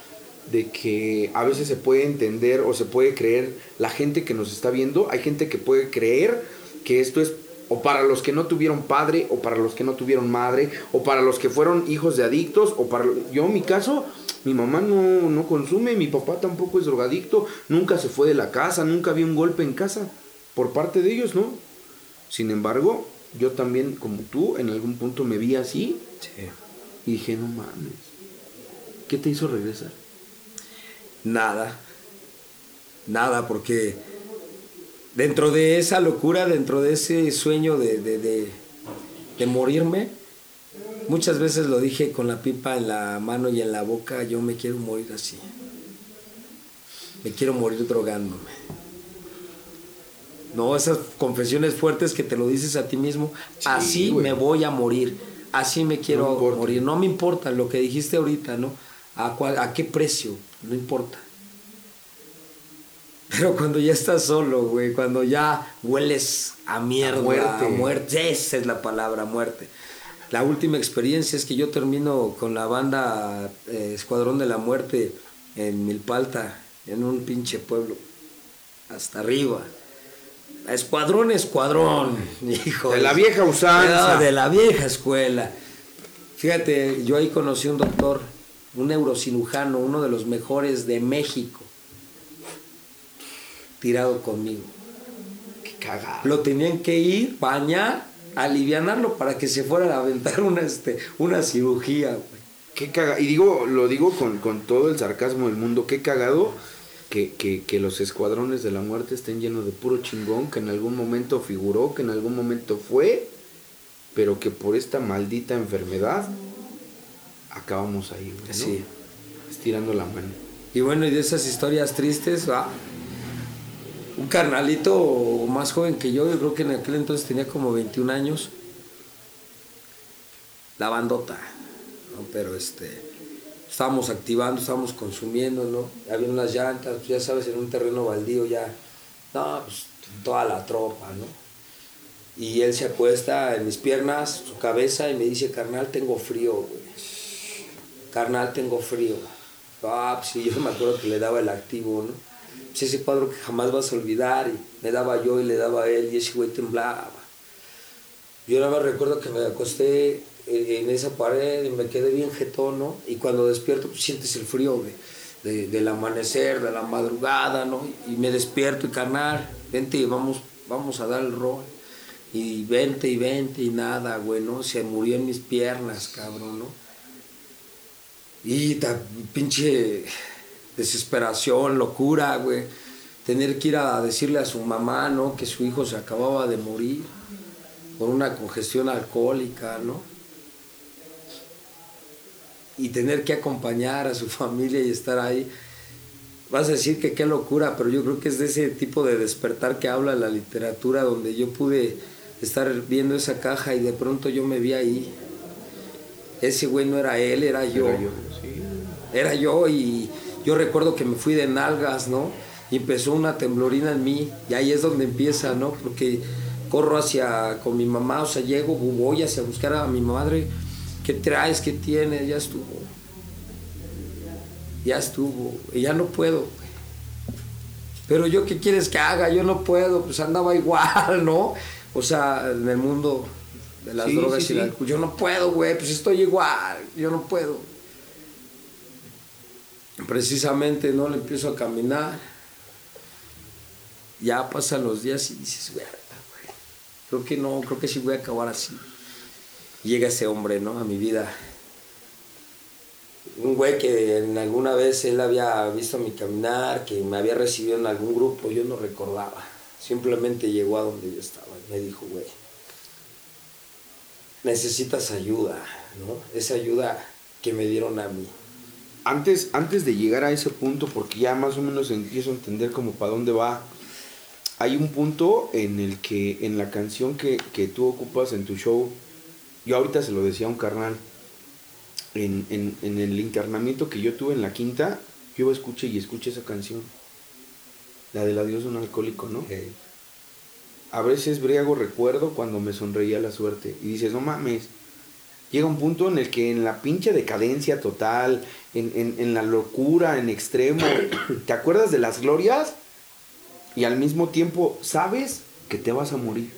de que a veces se puede entender o se puede creer, la gente que nos está viendo, hay gente que puede creer que esto es o para los que no tuvieron padre, o para los que no tuvieron madre, o para los que fueron hijos de adictos, o para... Yo en mi caso, mi mamá no, no consume, mi papá tampoco es drogadicto, nunca se fue de la casa, nunca había un golpe en casa por parte de ellos, ¿no? Sin embargo, yo también, como tú, en algún punto me vi así y dije, no mames, ¿qué te hizo regresar? Nada, nada, porque dentro de esa locura, dentro de ese sueño de, de, morirme, muchas veces lo dije con la pipa en la mano y en la boca, yo me quiero morir así. Me quiero morir drogándome. No, esas confesiones fuertes que te lo dices a ti mismo, así me voy a morir, así me quiero morir. No me importa lo que dijiste ahorita, ¿no? ¿A, ¿A qué precio? No importa. Pero cuando ya estás solo, güey, cuando ya hueles a mierda, a muerte. muerte, esa es la palabra, muerte. La última experiencia es que yo termino con la banda eh, Escuadrón de la Muerte en Milpalta, en un pinche pueblo, hasta arriba. Escuadrón, escuadrón, hijo. De la vieja usanza. De la vieja escuela. Fíjate, yo ahí conocí un doctor, un neurocirujano, uno de los mejores de México tirado conmigo. Qué cagado. Lo tenían que ir, bañar, alivianarlo para que se fuera a aventar una, este, una cirugía, güey. Qué cagado. Y digo, lo digo con, todo el sarcasmo del mundo, qué cagado que, que, los escuadrones de la muerte estén llenos de puro chingón, que en algún momento figuró, que en algún momento fue, pero que por esta maldita enfermedad acabamos ahí, güey, Sí. Estirando la mano. Y bueno, y de esas historias tristes, va un carnalito más joven que yo, yo creo que en aquel entonces tenía como 21 años, la bandota, ¿no? pero este, estábamos activando, estábamos consumiendo, ¿no? Había unas llantas, pues, ya sabes, en un terreno baldío ya, no, pues toda la tropa, ¿no? Y él se acuesta en mis piernas, su cabeza, y me dice, carnal, tengo frío, güey. Carnal, tengo frío. Ah, pues sí, yo me acuerdo que le daba el activo, ¿no? ese cuadro que jamás vas a olvidar, y me daba yo y le daba a él, y ese güey temblaba. Yo nada más recuerdo que me acosté en esa pared y me quedé bien jetón, ¿no? Y cuando despierto, pues sientes el frío de, del amanecer, de la madrugada, ¿no? Y me despierto y carnal, vente y vamos, vamos a dar el rol. Y vente y vente y nada, güey, ¿no? Se murió en mis piernas, cabrón, ¿no? Y ta, pinche desesperación, locura, güey. tener que ir a decirle a su mamá, ¿no? Que su hijo se acababa de morir por una congestión alcohólica, ¿no? Y tener que acompañar a su familia y estar ahí. Vas a decir que qué locura, pero yo creo que es de ese tipo de despertar que habla la literatura, donde yo pude estar viendo esa caja y de pronto yo me vi ahí. Ese güey no era él, era yo. Era yo, era yo y yo recuerdo que me fui de nalgas, ¿no? Y empezó una temblorina en mí y ahí es donde empieza, ¿no? Porque corro hacia con mi mamá, o sea, llego, voy hacia buscar a mi madre. ¿Qué traes? ¿Qué tienes? Ya estuvo. Ya estuvo. Y ya no puedo. Pero yo, ¿qué quieres que haga? Yo no puedo. Pues andaba igual, ¿no? O sea, en el mundo de las drogas y alcohol. Yo no puedo, güey. Pues estoy igual. Yo no puedo. Precisamente, ¿no? Le empiezo a caminar. Ya pasan los días y dices, güey creo que no, creo que sí voy a acabar así. Llega ese hombre, ¿no? A mi vida. Un güey que en alguna vez él había visto mi caminar, que me había recibido en algún grupo, yo no recordaba. Simplemente llegó a donde yo estaba y me dijo, güey, necesitas ayuda, ¿no? Esa ayuda que me dieron a mí. Antes, antes de llegar a ese punto, porque ya más o menos empiezo a entender como para dónde va hay un punto en el que en la canción que, tú ocupas en tu show, yo ahorita se lo decía a un carnal, en, el internamiento que yo tuve en la quinta, yo escuché y escuché esa canción, la del adiós de un alcohólico, ¿no? A veces briago recuerdo cuando me sonreía la suerte y dices, no mames, llega un punto en el que en la pinche decadencia total, en, en la locura en extremo, ¿te acuerdas de las glorias? y al mismo tiempo sabes que te vas a morir.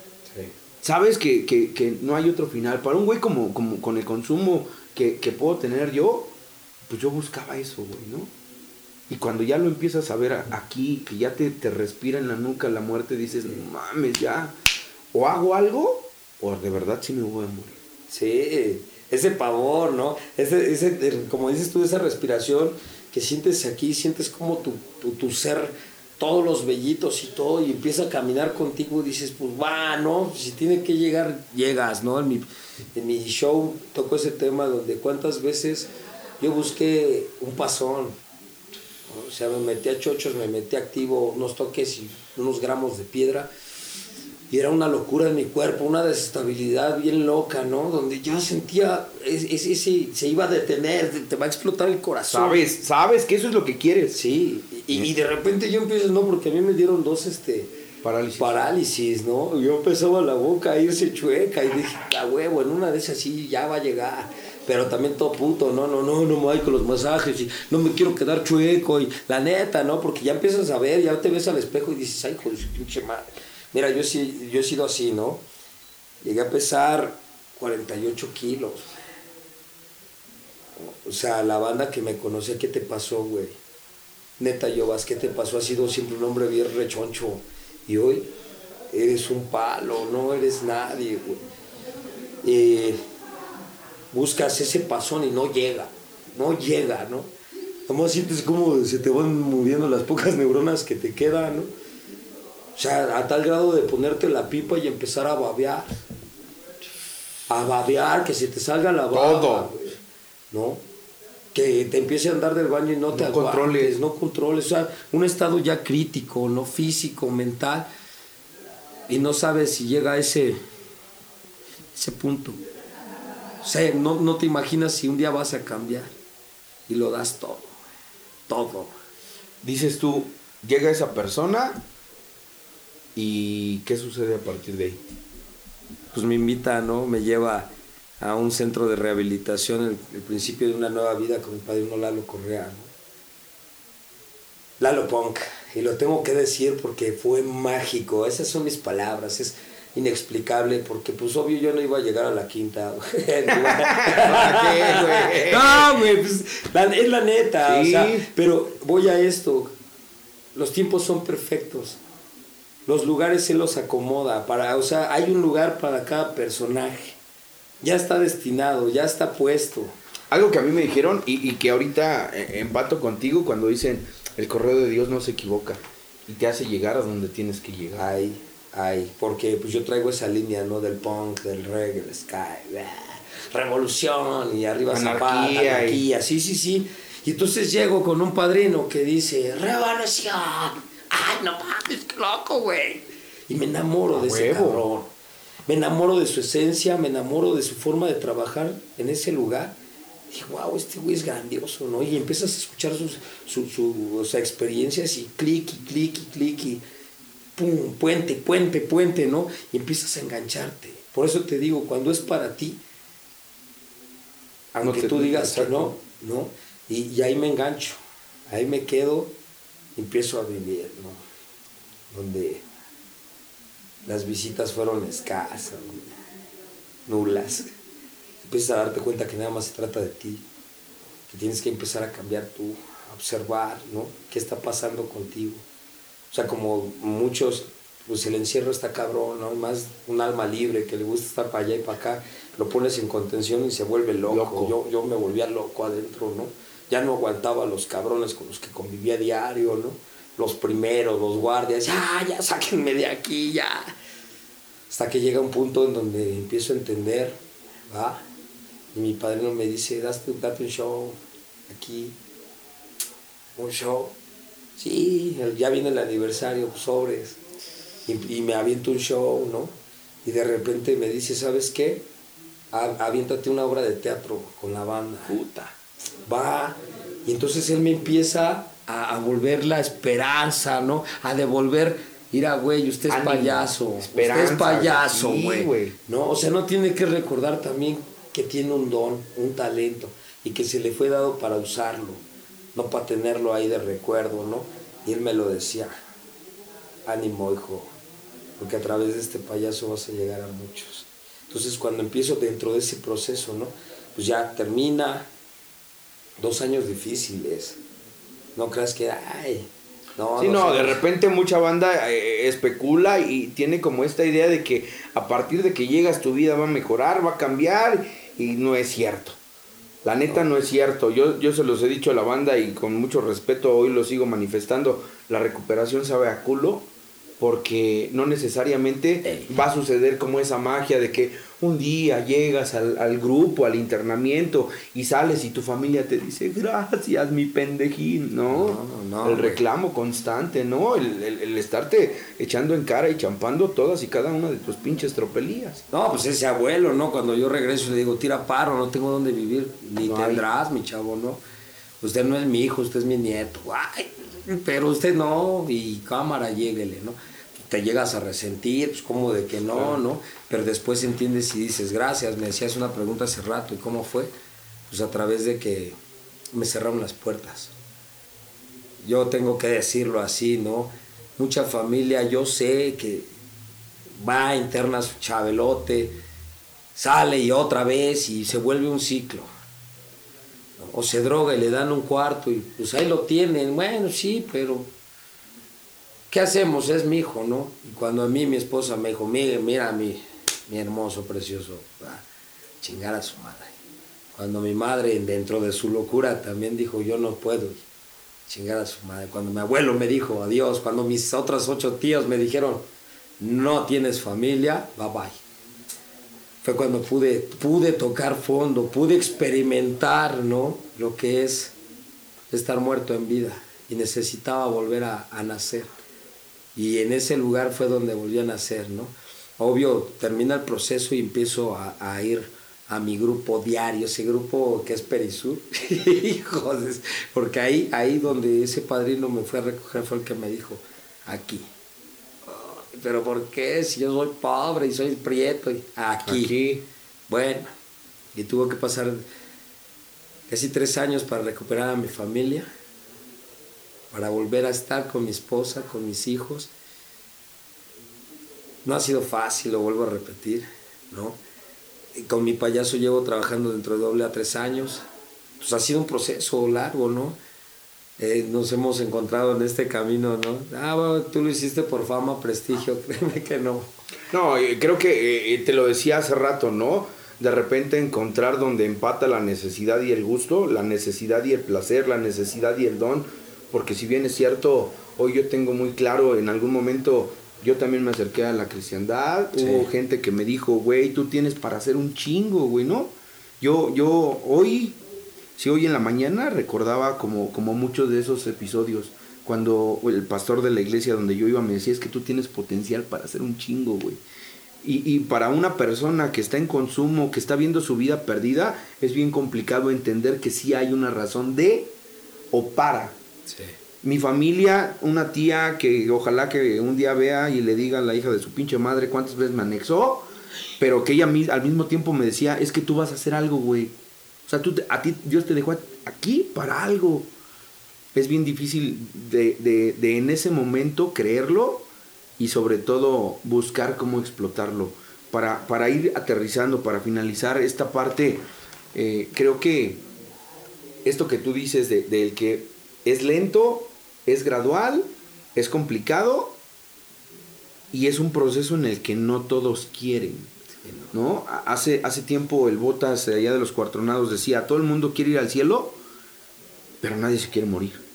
Sabes que, no hay otro final. Para un güey como, como con el consumo que, puedo tener yo, pues yo buscaba eso, güey, ¿no? Y cuando ya lo empiezas a ver aquí, que ya te, te respira en la nuca la muerte, dices, no mames, ya, o hago algo, o de verdad sí me voy a morir. Sí, ese pavor, ¿no? Ese, ese, como dices tú, esa respiración que sientes aquí, sientes como tu, tu, tu ser todos los vellitos y todo, y empieza a caminar contigo, y dices, pues va, ¿no? Si tiene que llegar, llegas, ¿no? En mi, en mi show tocó ese tema donde cuántas veces yo busqué un pasón, o sea, me metí a chochos, me metí activo, unos toques y unos gramos de piedra, y era una locura en mi cuerpo, una desestabilidad bien loca, ¿no? Donde yo sentía, ese, ese, se iba a detener, te va a explotar el corazón. Sabes, sabes que eso es lo que quieres. Sí, y, de repente yo empiezo, no, porque a mí me dieron dos, este... Parálisis. Parálisis, ¿no? Yo empezaba la boca a irse chueca y dije, a huevo, en una de esas sí ya va a llegar pero también todo puto, no, no, no, no me voy con los masajes y no me quiero quedar chueco y la neta, ¿no? Porque ya empiezas a ver, ya te ves al espejo y dices, ay, joder, pinche madre Mira, yo, sí, yo he sido así, ¿no? Llegué a pesar 48 kilos. O sea, la banda que me conocía, ¿qué te pasó, güey? Neta, Yovas, ¿qué te pasó? Has sido siempre un hombre bien rechoncho. Y hoy eres un palo, no eres nadie, güey. Buscas ese pasón y no llega, no llega, ¿no? Nomás sientes como se te van muriendo las pocas neuronas que te quedan, ¿no? O sea, a tal grado de ponerte la pipa y empezar a babear. A babear, que se te salga la baba. Todo. ¿No? Que te empiece a andar del baño y no, te controles. no controles. O sea, un estado ya crítico, no físico, mental. Y no sabes si llega a ese, ese punto. O sea, no, no te imaginas si un día vas a cambiar. Y lo das todo. Todo. Dices tú, llega esa persona ¿Y qué sucede a partir de ahí? Pues me invita, ¿no? Me lleva a un centro de rehabilitación, el, principio de una nueva vida con mi padre Lalo Correa, ¿no? Lalo Punk, y lo tengo que decir porque fue mágico, esas son mis palabras, es inexplicable porque pues obvio yo no iba a llegar a la quinta. no, güey, pues es la neta, o sea, pero voy a esto, los tiempos son perfectos los lugares se los acomoda, para, o sea, hay un lugar para cada personaje. Ya está destinado, ya está puesto. Algo que a mí me dijeron y, que ahorita eh, empato contigo cuando dicen el correo de Dios no se equivoca. y te hace llegar a donde tienes que llegar. Ay, ay, porque pues yo traigo esa línea, ¿no? Del punk, del reggae, del sky, revolución y arriba Zapata, anarquía, sí, sí, sí. Y entonces llego con un padrino que dice, revolución. Ay, no mames, qué loco, güey. Y me enamoro A de ese cabrón. Me enamoro de su esencia, me enamoro de su forma de trabajar en ese lugar. Dije, wow, este güey es grandioso, ¿no? Y empiezas a escuchar sus, su, su- o sea, experiencias y clic, y clic, y clic, y pum, puente, puente, puente, ¿no? Y empiezas a engancharte. Por eso te digo, cuando es para ti, aunque te- tú digas que no, ¿no? Y, y ahí me engancho, ahí me quedo, y empiezo a vivir, ¿no? Donde las visitas fueron escasas, nulas. Empiezas a darte cuenta que nada más se trata de ti, que tienes que empezar a cambiar tú, a observar, ¿no? ¿Qué está pasando contigo? O sea, como muchos, pues el encierro está cabrón, ¿no? Más un alma libre que le gusta estar para allá y para acá, lo pones en contención y se vuelve loco. Loco. Yo, yo me volvía loco adentro, ¿no? Ya no aguantaba a los cabrones con los que convivía diario, ¿no? Los primeros, los guardias, ya, ya, sáquenme de aquí, ya. Hasta que llega un punto en donde empiezo a entender, ¿va? Y mi padrino me dice, date, date un show aquí, un show. Sí, ya viene el aniversario, pues, sobres. Y, y me aviento un show, ¿no? Y de repente me dice, ¿sabes qué? A- aviéntate una obra de teatro con la banda. Puta. Va. Y entonces él me empieza a, a volver la esperanza, ¿no? A devolver, mira, güey, usted es Ánimo, payaso. usted es payaso, güey. no, o sea, no tiene que recordar también que tiene un don, un talento, y que se le fue dado para usarlo, no para tenerlo ahí de recuerdo, ¿no? Y él me lo decía, ánimo, hijo, porque a través de este payaso vas a llegar a muchos. Entonces, cuando empiezo dentro de ese proceso, ¿no? Pues ya termina, dos años difíciles. No creas que, ay, no, Sí, dos no, de repente mucha banda eh, especula y tiene como esta idea de que a partir de que llegas tu vida va a mejorar, va a cambiar y no es cierto. La neta no, es cierto. Yo, yo se los he dicho a la banda y con mucho respeto hoy lo sigo manifestando. La recuperación sabe a culo porque no necesariamente Ey. va a suceder como esa magia de que un día llegas al, al grupo, al internamiento y sales y tu familia te dice gracias mi pendejín, ¿no? No, no, el güey. reclamo constante, ¿no? El, el- el estarte echando en cara y champando todas y cada una de tus pinches tropelías. No, pues ese abuelo, ¿no? Cuando yo regreso le digo, tira paro, no tengo dónde vivir. Ni No hay. tendrás, mi chavo, ¿no? Usted no es mi hijo, usted es mi nieto. Ay, pero usted no, y cámara, lléguele, ¿no? Te llegas a resentir, pues como de que no, Claro. ¿no? Pero después entiendes y dices, gracias, me decías una pregunta hace rato, ¿y cómo fue? Pues a través de que me cerraron las puertas. Yo tengo que decirlo así, ¿no? Mucha familia, yo sé que va, interna su chabelote, sale y otra vez y se vuelve un ciclo. O se droga y le dan un cuarto y pues ahí lo tienen. Bueno, sí, pero ¿qué hacemos? Es mi hijo, ¿no? Y cuando a mí mi esposa me dijo, mira, mira mi, mi hermoso, precioso, chingar a su madre. Cuando mi madre, dentro de su locura, también dijo, yo no puedo chingar a su madre. Cuando mi abuelo me dijo adiós, cuando mis otros ocho tíos me dijeron, no tienes familia, bye bye. Fue cuando pude, pude tocar fondo, pude experimentar, ¿no? Lo que es estar muerto en vida y necesitaba volver a, a nacer. Y en ese lugar fue donde volví a nacer, ¿no? Obvio, termina el proceso y empiezo a, a ir a mi grupo diario, ese grupo que es Perisur. Hijos, porque ahí, ahí donde ese padrino me fue a recoger fue el que me dijo, aquí. Pero ¿por qué? Si yo soy pobre y soy prieto. y- Aquí. Aquí. Bueno, y tuvo que pasar casi tres años para recuperar a mi familia, para volver a estar con mi esposa, con mis hijos. No ha sido fácil, lo vuelvo a repetir, ¿no? Con mi payaso llevo trabajando dentro de doble a tres años. Pues ha sido un proceso largo, ¿no? Eh, nos hemos encontrado en este camino, ¿no? Ah, tú lo hiciste por fama, prestigio, créeme que no. No, eh, creo que eh, te lo decía hace rato, ¿no? De repente encontrar donde empata la necesidad y el gusto, la necesidad y el placer, la necesidad y el don, porque si bien es cierto, Hoy yo tengo muy claro, en algún momento yo también me acerqué a la cristiandad. Hubo gente que me dijo, güey, tú tienes para hacer un chingo, güey, ¿no? Yo, yo hoy, sí, hoy en la mañana recordaba como, como muchos de esos episodios. Cuando el pastor de la iglesia donde yo iba me decía, es que tú tienes potencial para hacer un chingo, güey. Y, y, para una persona que está en consumo, que está viendo su vida perdida, es bien complicado entender que sí hay una razón de o para. Sí. Mi familia, una tía que ojalá que un día vea y le diga a la hija de su pinche madre cuántas veces me anexó, pero que ella al mismo tiempo me decía, es que tú vas a hacer algo, güey. O sea, tú, a ti Dios te dejó aquí para algo. Es bien difícil de, en ese momento creerlo y sobre todo buscar cómo explotarlo. Para, para ir aterrizando, para finalizar esta parte, eh, creo que esto que tú dices del de, que es lento, es gradual, es complicado y es un proceso en el que no todos quieren. ¿no? Hace, hace tiempo el Botas allá de los cuartronados decía, todo el mundo quiere ir al cielo, pero nadie se quiere morir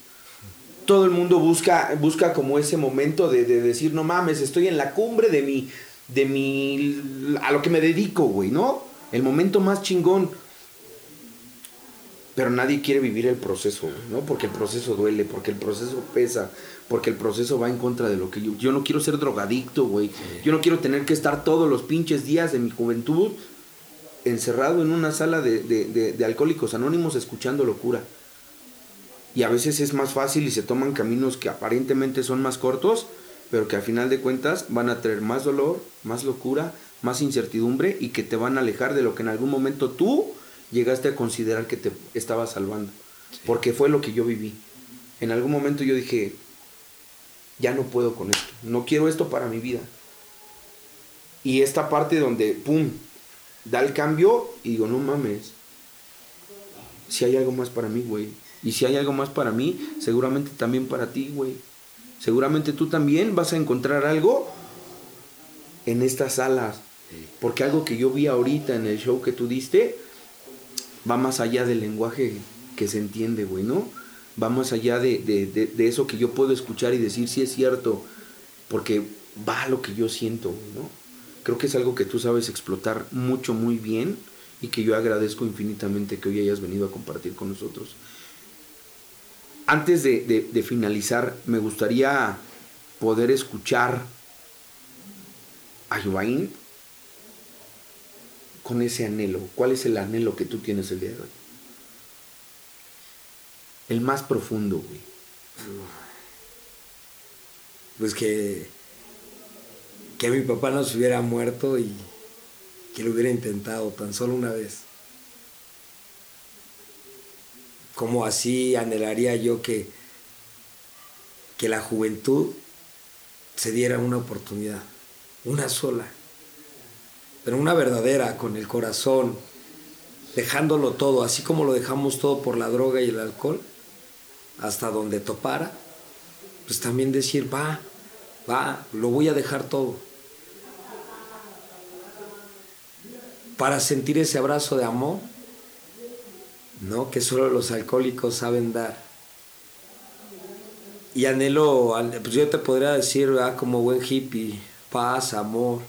todo el mundo busca, busca como ese momento de, decir, no mames, estoy en la cumbre de mi, de mi, a lo que me dedico, güey, ¿no? El momento más chingón. Pero nadie quiere vivir el proceso, ¿no? Porque el proceso duele, porque el proceso pesa, porque el proceso va en contra de lo que yo... Yo no quiero ser drogadicto, güey. Yo no quiero tener que estar todos los pinches días de mi juventud encerrado en una sala de, de alcohólicos anónimos escuchando locura y a veces es más fácil y se toman caminos que aparentemente son más cortos, pero que al final de cuentas van a traer más dolor, más locura, más incertidumbre y que te van a alejar de lo que en algún momento tú llegaste a considerar que te estaba salvando. Porque fue lo que yo viví. En algún momento yo dije, ya no puedo con esto, no quiero esto para mi vida. Y esta parte donde, ¡pum!, da el cambio y digo, no mames, si hay algo más para mí, güey y si hay algo más para mí, seguramente también para ti, güey. Seguramente tú también vas a encontrar algo en estas salas. Porque algo que yo vi ahorita en el show que tú diste va más allá del lenguaje que se entiende, güey, ¿no? Va más allá de, de, eso que yo puedo escuchar y decir si es cierto. Porque va a lo que yo siento, ¿no? Creo que es algo que tú sabes explotar mucho, muy bien y que yo agradezco infinitamente que hoy hayas venido a compartir con nosotros antes de, finalizar, me gustaría poder escuchar a Yubain con ese anhelo. ¿Cuál es el anhelo que tú tienes el día de hoy? El más profundo, güey. Pues que, que mi papá no se hubiera muerto y que lo hubiera intentado tan solo una vez. como así anhelaría yo que, que la juventud se diera una oportunidad, una sola, pero una verdadera, con el corazón, dejándolo todo, así como lo dejamos todo por la droga y el alcohol, hasta donde topara, pues también decir, va, va, lo voy a dejar todo. Para sentir ese abrazo de amor ¿no? que solo los alcohólicos saben dar. Y anhelo, pues yo te podría decir, como buen hippie, paz, amor,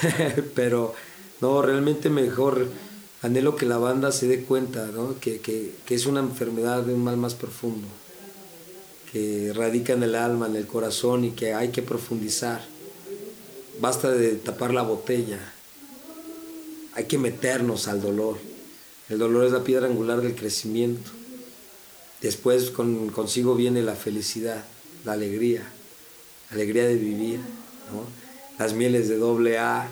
pero no, realmente mejor anhelo que la banda se dé cuenta ¿no? que, que, que, es una enfermedad de un mal más profundo, que radica en el alma, en el corazón y que hay que profundizar. Basta de tapar la botella, hay que meternos al dolor. El dolor es la piedra angular del crecimiento. Después con, consigo viene la felicidad, la alegría, la alegría de vivir, las mieles de doble A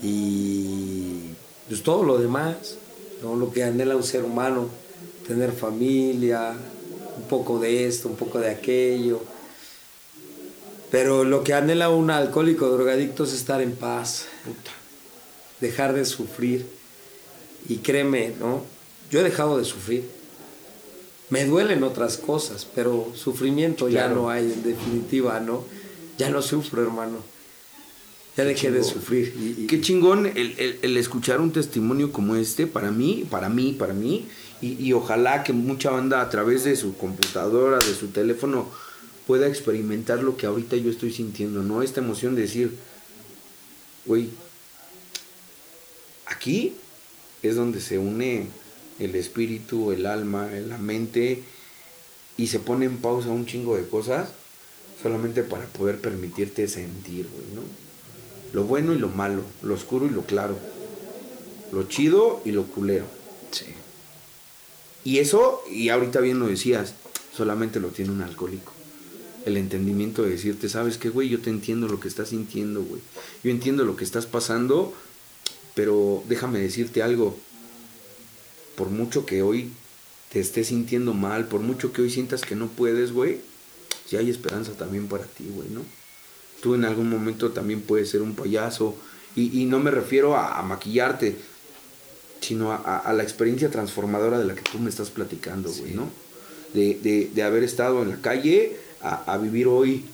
y pues todo lo demás, ¿no? lo que anhela un ser humano, tener familia, un poco de esto, un poco de aquello. Pero lo que anhela un alcohólico drogadicto es estar en paz, dejar de sufrir y créeme, ¿no? Yo he dejado de sufrir. Me duelen otras cosas, pero sufrimiento ya no hay en definitiva, ¿no? Ya no sufro, hermano. Ya dejé de sufrir. Qué chingón el, escuchar un testimonio como este, para mí, para mí, para mí. Y, y, ojalá que mucha banda a través de su computadora, de su teléfono, pueda experimentar lo que ahorita yo estoy sintiendo, ¿no? Esta emoción de decir, güey, aquí es donde se une el espíritu, el alma, la mente y se pone en pausa un chingo de cosas solamente para poder permitirte sentir, güey, ¿no? Lo bueno y lo malo, lo oscuro y lo claro, lo chido y lo culero. Sí. Y eso, y ahorita bien lo decías, solamente lo tiene un alcohólico. El entendimiento de decirte, sabes qué, güey, yo te entiendo lo que estás sintiendo, güey. Yo entiendo lo que estás pasando, pero déjame decirte algo. Por mucho que hoy te estés sintiendo mal, por mucho que hoy sientas que no puedes, güey, si hay esperanza también para ti, güey, ¿no? Tú en algún momento también puedes ser un payaso. Y, no me refiero a, maquillarte, sino a, la experiencia transformadora de la que tú me estás platicando, güey, ¿no? De, haber estado en la calle a, vivir hoy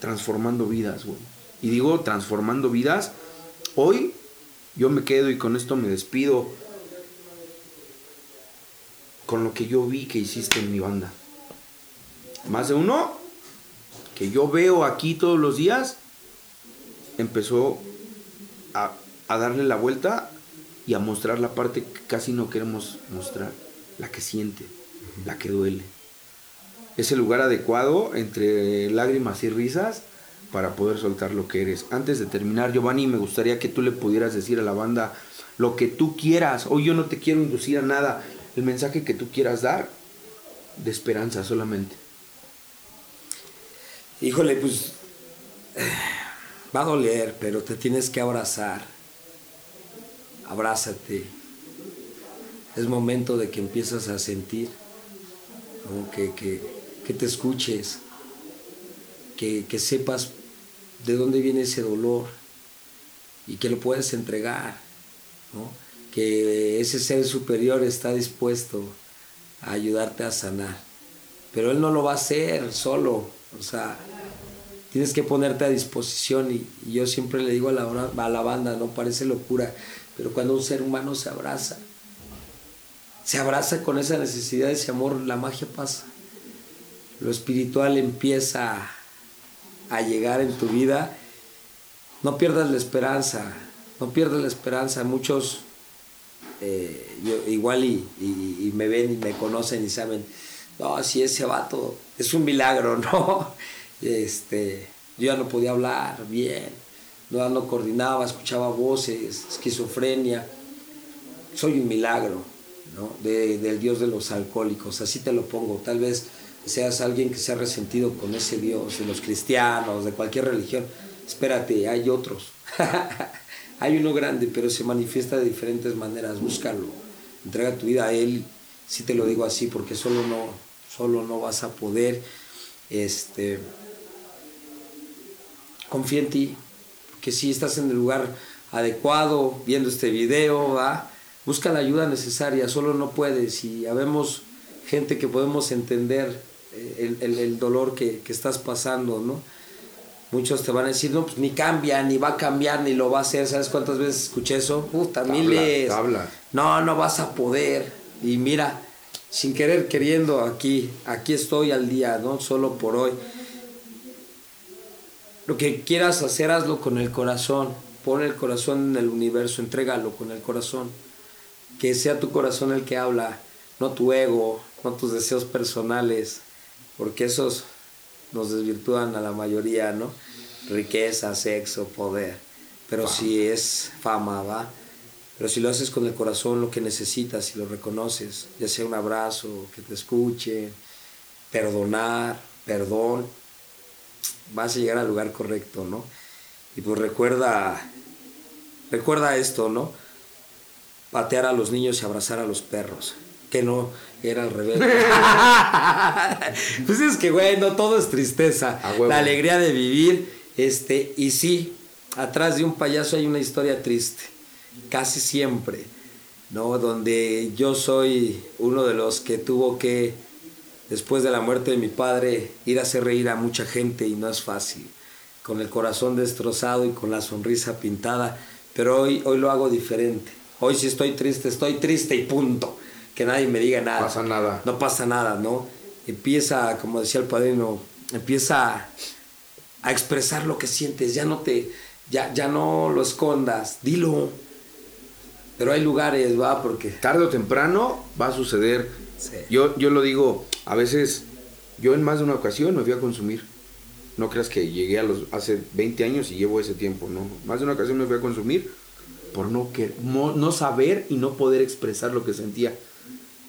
transformando vidas, güey. Y digo transformando vidas, hoy yo me quedo y con esto me despido con lo que yo vi que hiciste en mi banda. Más de uno que yo veo aquí todos los días empezó a, a darle la vuelta y a mostrar la parte que casi no queremos mostrar, la que siente, la que duele. Es el lugar adecuado entre lágrimas y risas para poder soltar lo que eres. Antes de terminar, Giovanni, me gustaría que tú le pudieras decir a la banda lo que tú quieras. Hoy yo no te quiero inducir a nada. El mensaje que tú quieras dar de esperanza solamente. Híjole, pues va a doler, pero te tienes que abrazar. Abrázate. Es momento de que empiezas a sentir, que, que, te escuches, que, que sepas de dónde viene ese dolor y que lo puedes entregar, que ese ser superior está dispuesto a ayudarte a sanar. Pero Él no lo va a hacer solo, o sea, tienes que ponerte a disposición y, yo siempre le digo a la, banda, no parece locura, pero cuando un ser humano se abraza, se abraza con esa necesidad, ese amor, la magia pasa. Lo espiritual empieza a llegar en tu vida, no pierdas la esperanza, no pierdas la esperanza. Muchos eh, igual y, me ven y me conocen y saben, no, si ese vato es un milagro, ¿no? Este, yo ya no podía hablar bien, no, no coordinaba, escuchaba voces, esquizofrenia. Soy un milagro, ¿no? del Dios de los alcohólicos, así te lo pongo. Tal vez seas alguien que se ha resentido con ese Dios, de los cristianos, de cualquier religión, espérate, hay otros. hay uno grande, pero se manifiesta de diferentes maneras, búscalo. Entrega tu vida a Él, si te lo digo así, porque solo no, solo no vas a poder. Este, confía en ti, que si estás en el lugar adecuado, viendo este video, busca la ayuda necesaria, solo no puedes. Y habemos gente que podemos entender el, dolor que, estás pasando, ¿no? Muchos te van a decir, no, pues ni cambia, ni va a cambiar, ni lo va a hacer. ¿Sabes cuántas veces escuché eso? Puta, miles. No, no vas a poder. Y mira, sin querer, queriendo, aquí, aquí estoy al día, ¿no? Solo por hoy. Lo que quieras hacer, hazlo con el corazón. Pon el corazón en el universo, entrégalo con el corazón. Que sea tu corazón el que habla, no tu ego, no tus deseos personales porque esos nos desvirtúan a la mayoría, ¿no? Riqueza, sexo, poder. Pero si es fama, ¿va? Pero si lo haces con el corazón, lo que necesitas y lo reconoces, ya sea un abrazo, que te escuche, perdonar, perdón, vas a llegar al lugar correcto, ¿no? Y pues recuerda, recuerda esto, ¿no? Patear a los niños y abrazar a los perros que no era al revés. pues es que, güey, no todo es tristeza. La alegría de vivir, este, y sí, atrás de un payaso hay una historia triste, casi siempre, ¿no? Donde yo soy uno de los que tuvo que, después de la muerte de mi padre, ir a hacer reír a mucha gente y no es fácil, con el corazón destrozado y con la sonrisa pintada, pero hoy, hoy lo hago diferente. Hoy si estoy triste, estoy triste y punto que nadie me diga nada. No pasa nada. No pasa nada, ¿no? empieza, como decía el padrino, empieza a expresar lo que sientes, ya no te, ya, ya no lo escondas, dilo. Pero hay lugares, va, porque... Tarde o temprano va a suceder. Yo, yo lo digo, a veces, yo en más de una ocasión me fui a consumir. No creas que llegué a los hace 20 años y llevo ese tiempo, no. Más de una ocasión me fui a consumir por no, que, no saber y no poder expresar lo que sentía.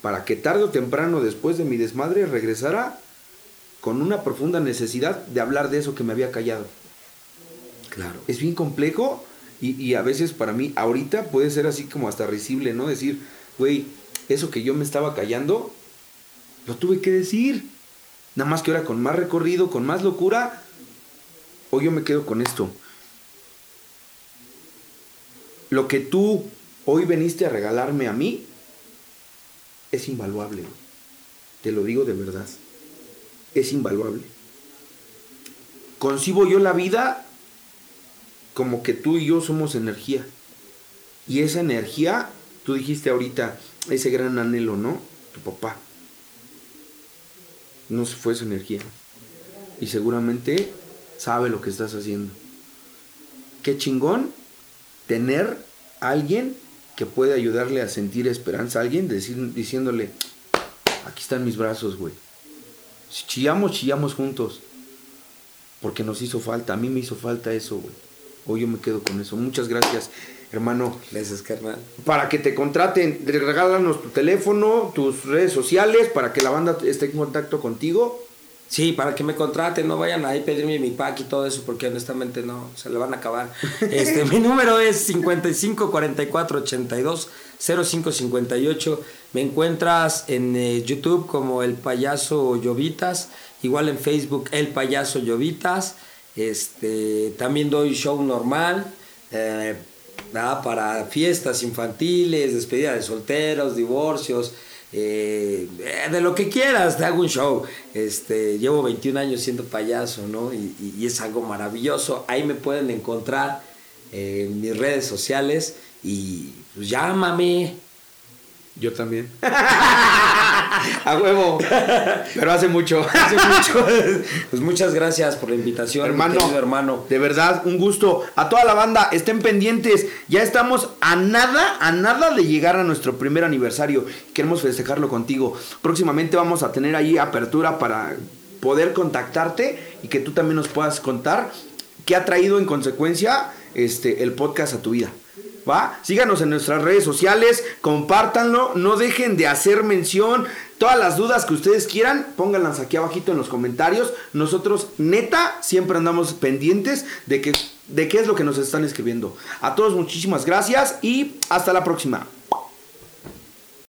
Para que tarde o temprano, después de mi desmadre, regresara con una profunda necesidad de hablar de eso que me había callado. Claro. Es bien complejo y, a veces para mí, ahorita puede ser así como hasta risible, ¿no? Decir, güey, eso que yo me estaba callando, lo tuve que decir. Nada más que ahora con más recorrido, con más locura, o yo me quedo con esto. Lo que tú hoy veniste a regalarme a mí es invaluable. Te lo digo de verdad. Es invaluable. Concibo yo la vida como que tú y yo somos energía. Y esa energía, tú dijiste ahorita, ese gran anhelo, ¿no? Tu papá. No se fue esa energía. Y seguramente sabe lo que estás haciendo. Qué chingón tener a alguien que puede ayudarle a sentir esperanza. Alguien decir, diciéndole, aquí están mis brazos, güey. Si chillamos, chillamos juntos. Porque nos hizo falta. A mí me hizo falta eso, güey. Hoy yo me quedo con eso. Muchas gracias, hermano. Gracias, carnal. Para que te contraten, regálanos tu teléfono, tus redes sociales, para que la banda esté en contacto contigo. Sí, para que me contraten, no vayan ahí a pedirme mi pack y todo eso, porque honestamente no, se le van a acabar. Este, mi número es 55 44 82 05 58. Me encuentras en eh, YouTube como El Payaso Llovitas, igual en Facebook El Payaso Llovitas. Este, también doy show normal. Eh, para fiestas infantiles, despedida de solteros, divorcios, eh, de lo que quieras, te hago un show. Este, llevo 21 años siendo payaso, ¿no? Y, es algo maravilloso. Ahí me pueden encontrar en mis redes sociales y pues llámame, yo también. a huevo. Pero hace mucho. Hace mucho. pues muchas gracias por la invitación, hermano. hermano. De verdad, un gusto. A toda la banda, estén pendientes. Ya estamos a nada, a nada de llegar a nuestro primer aniversario. Queremos festejarlo contigo. Próximamente vamos a tener ahí apertura para poder contactarte y que tú también nos puedas contar qué ha traído en consecuencia este, el podcast a tu vida. ¿Va? Síganos en nuestras redes sociales, compártanlo, no dejen de hacer mención. Todas las dudas que ustedes quieran, pónganlas aquí abajito en los comentarios. Nosotros, neta, siempre andamos pendientes de, que, de qué es lo que nos están escribiendo. A todos muchísimas gracias y hasta la próxima.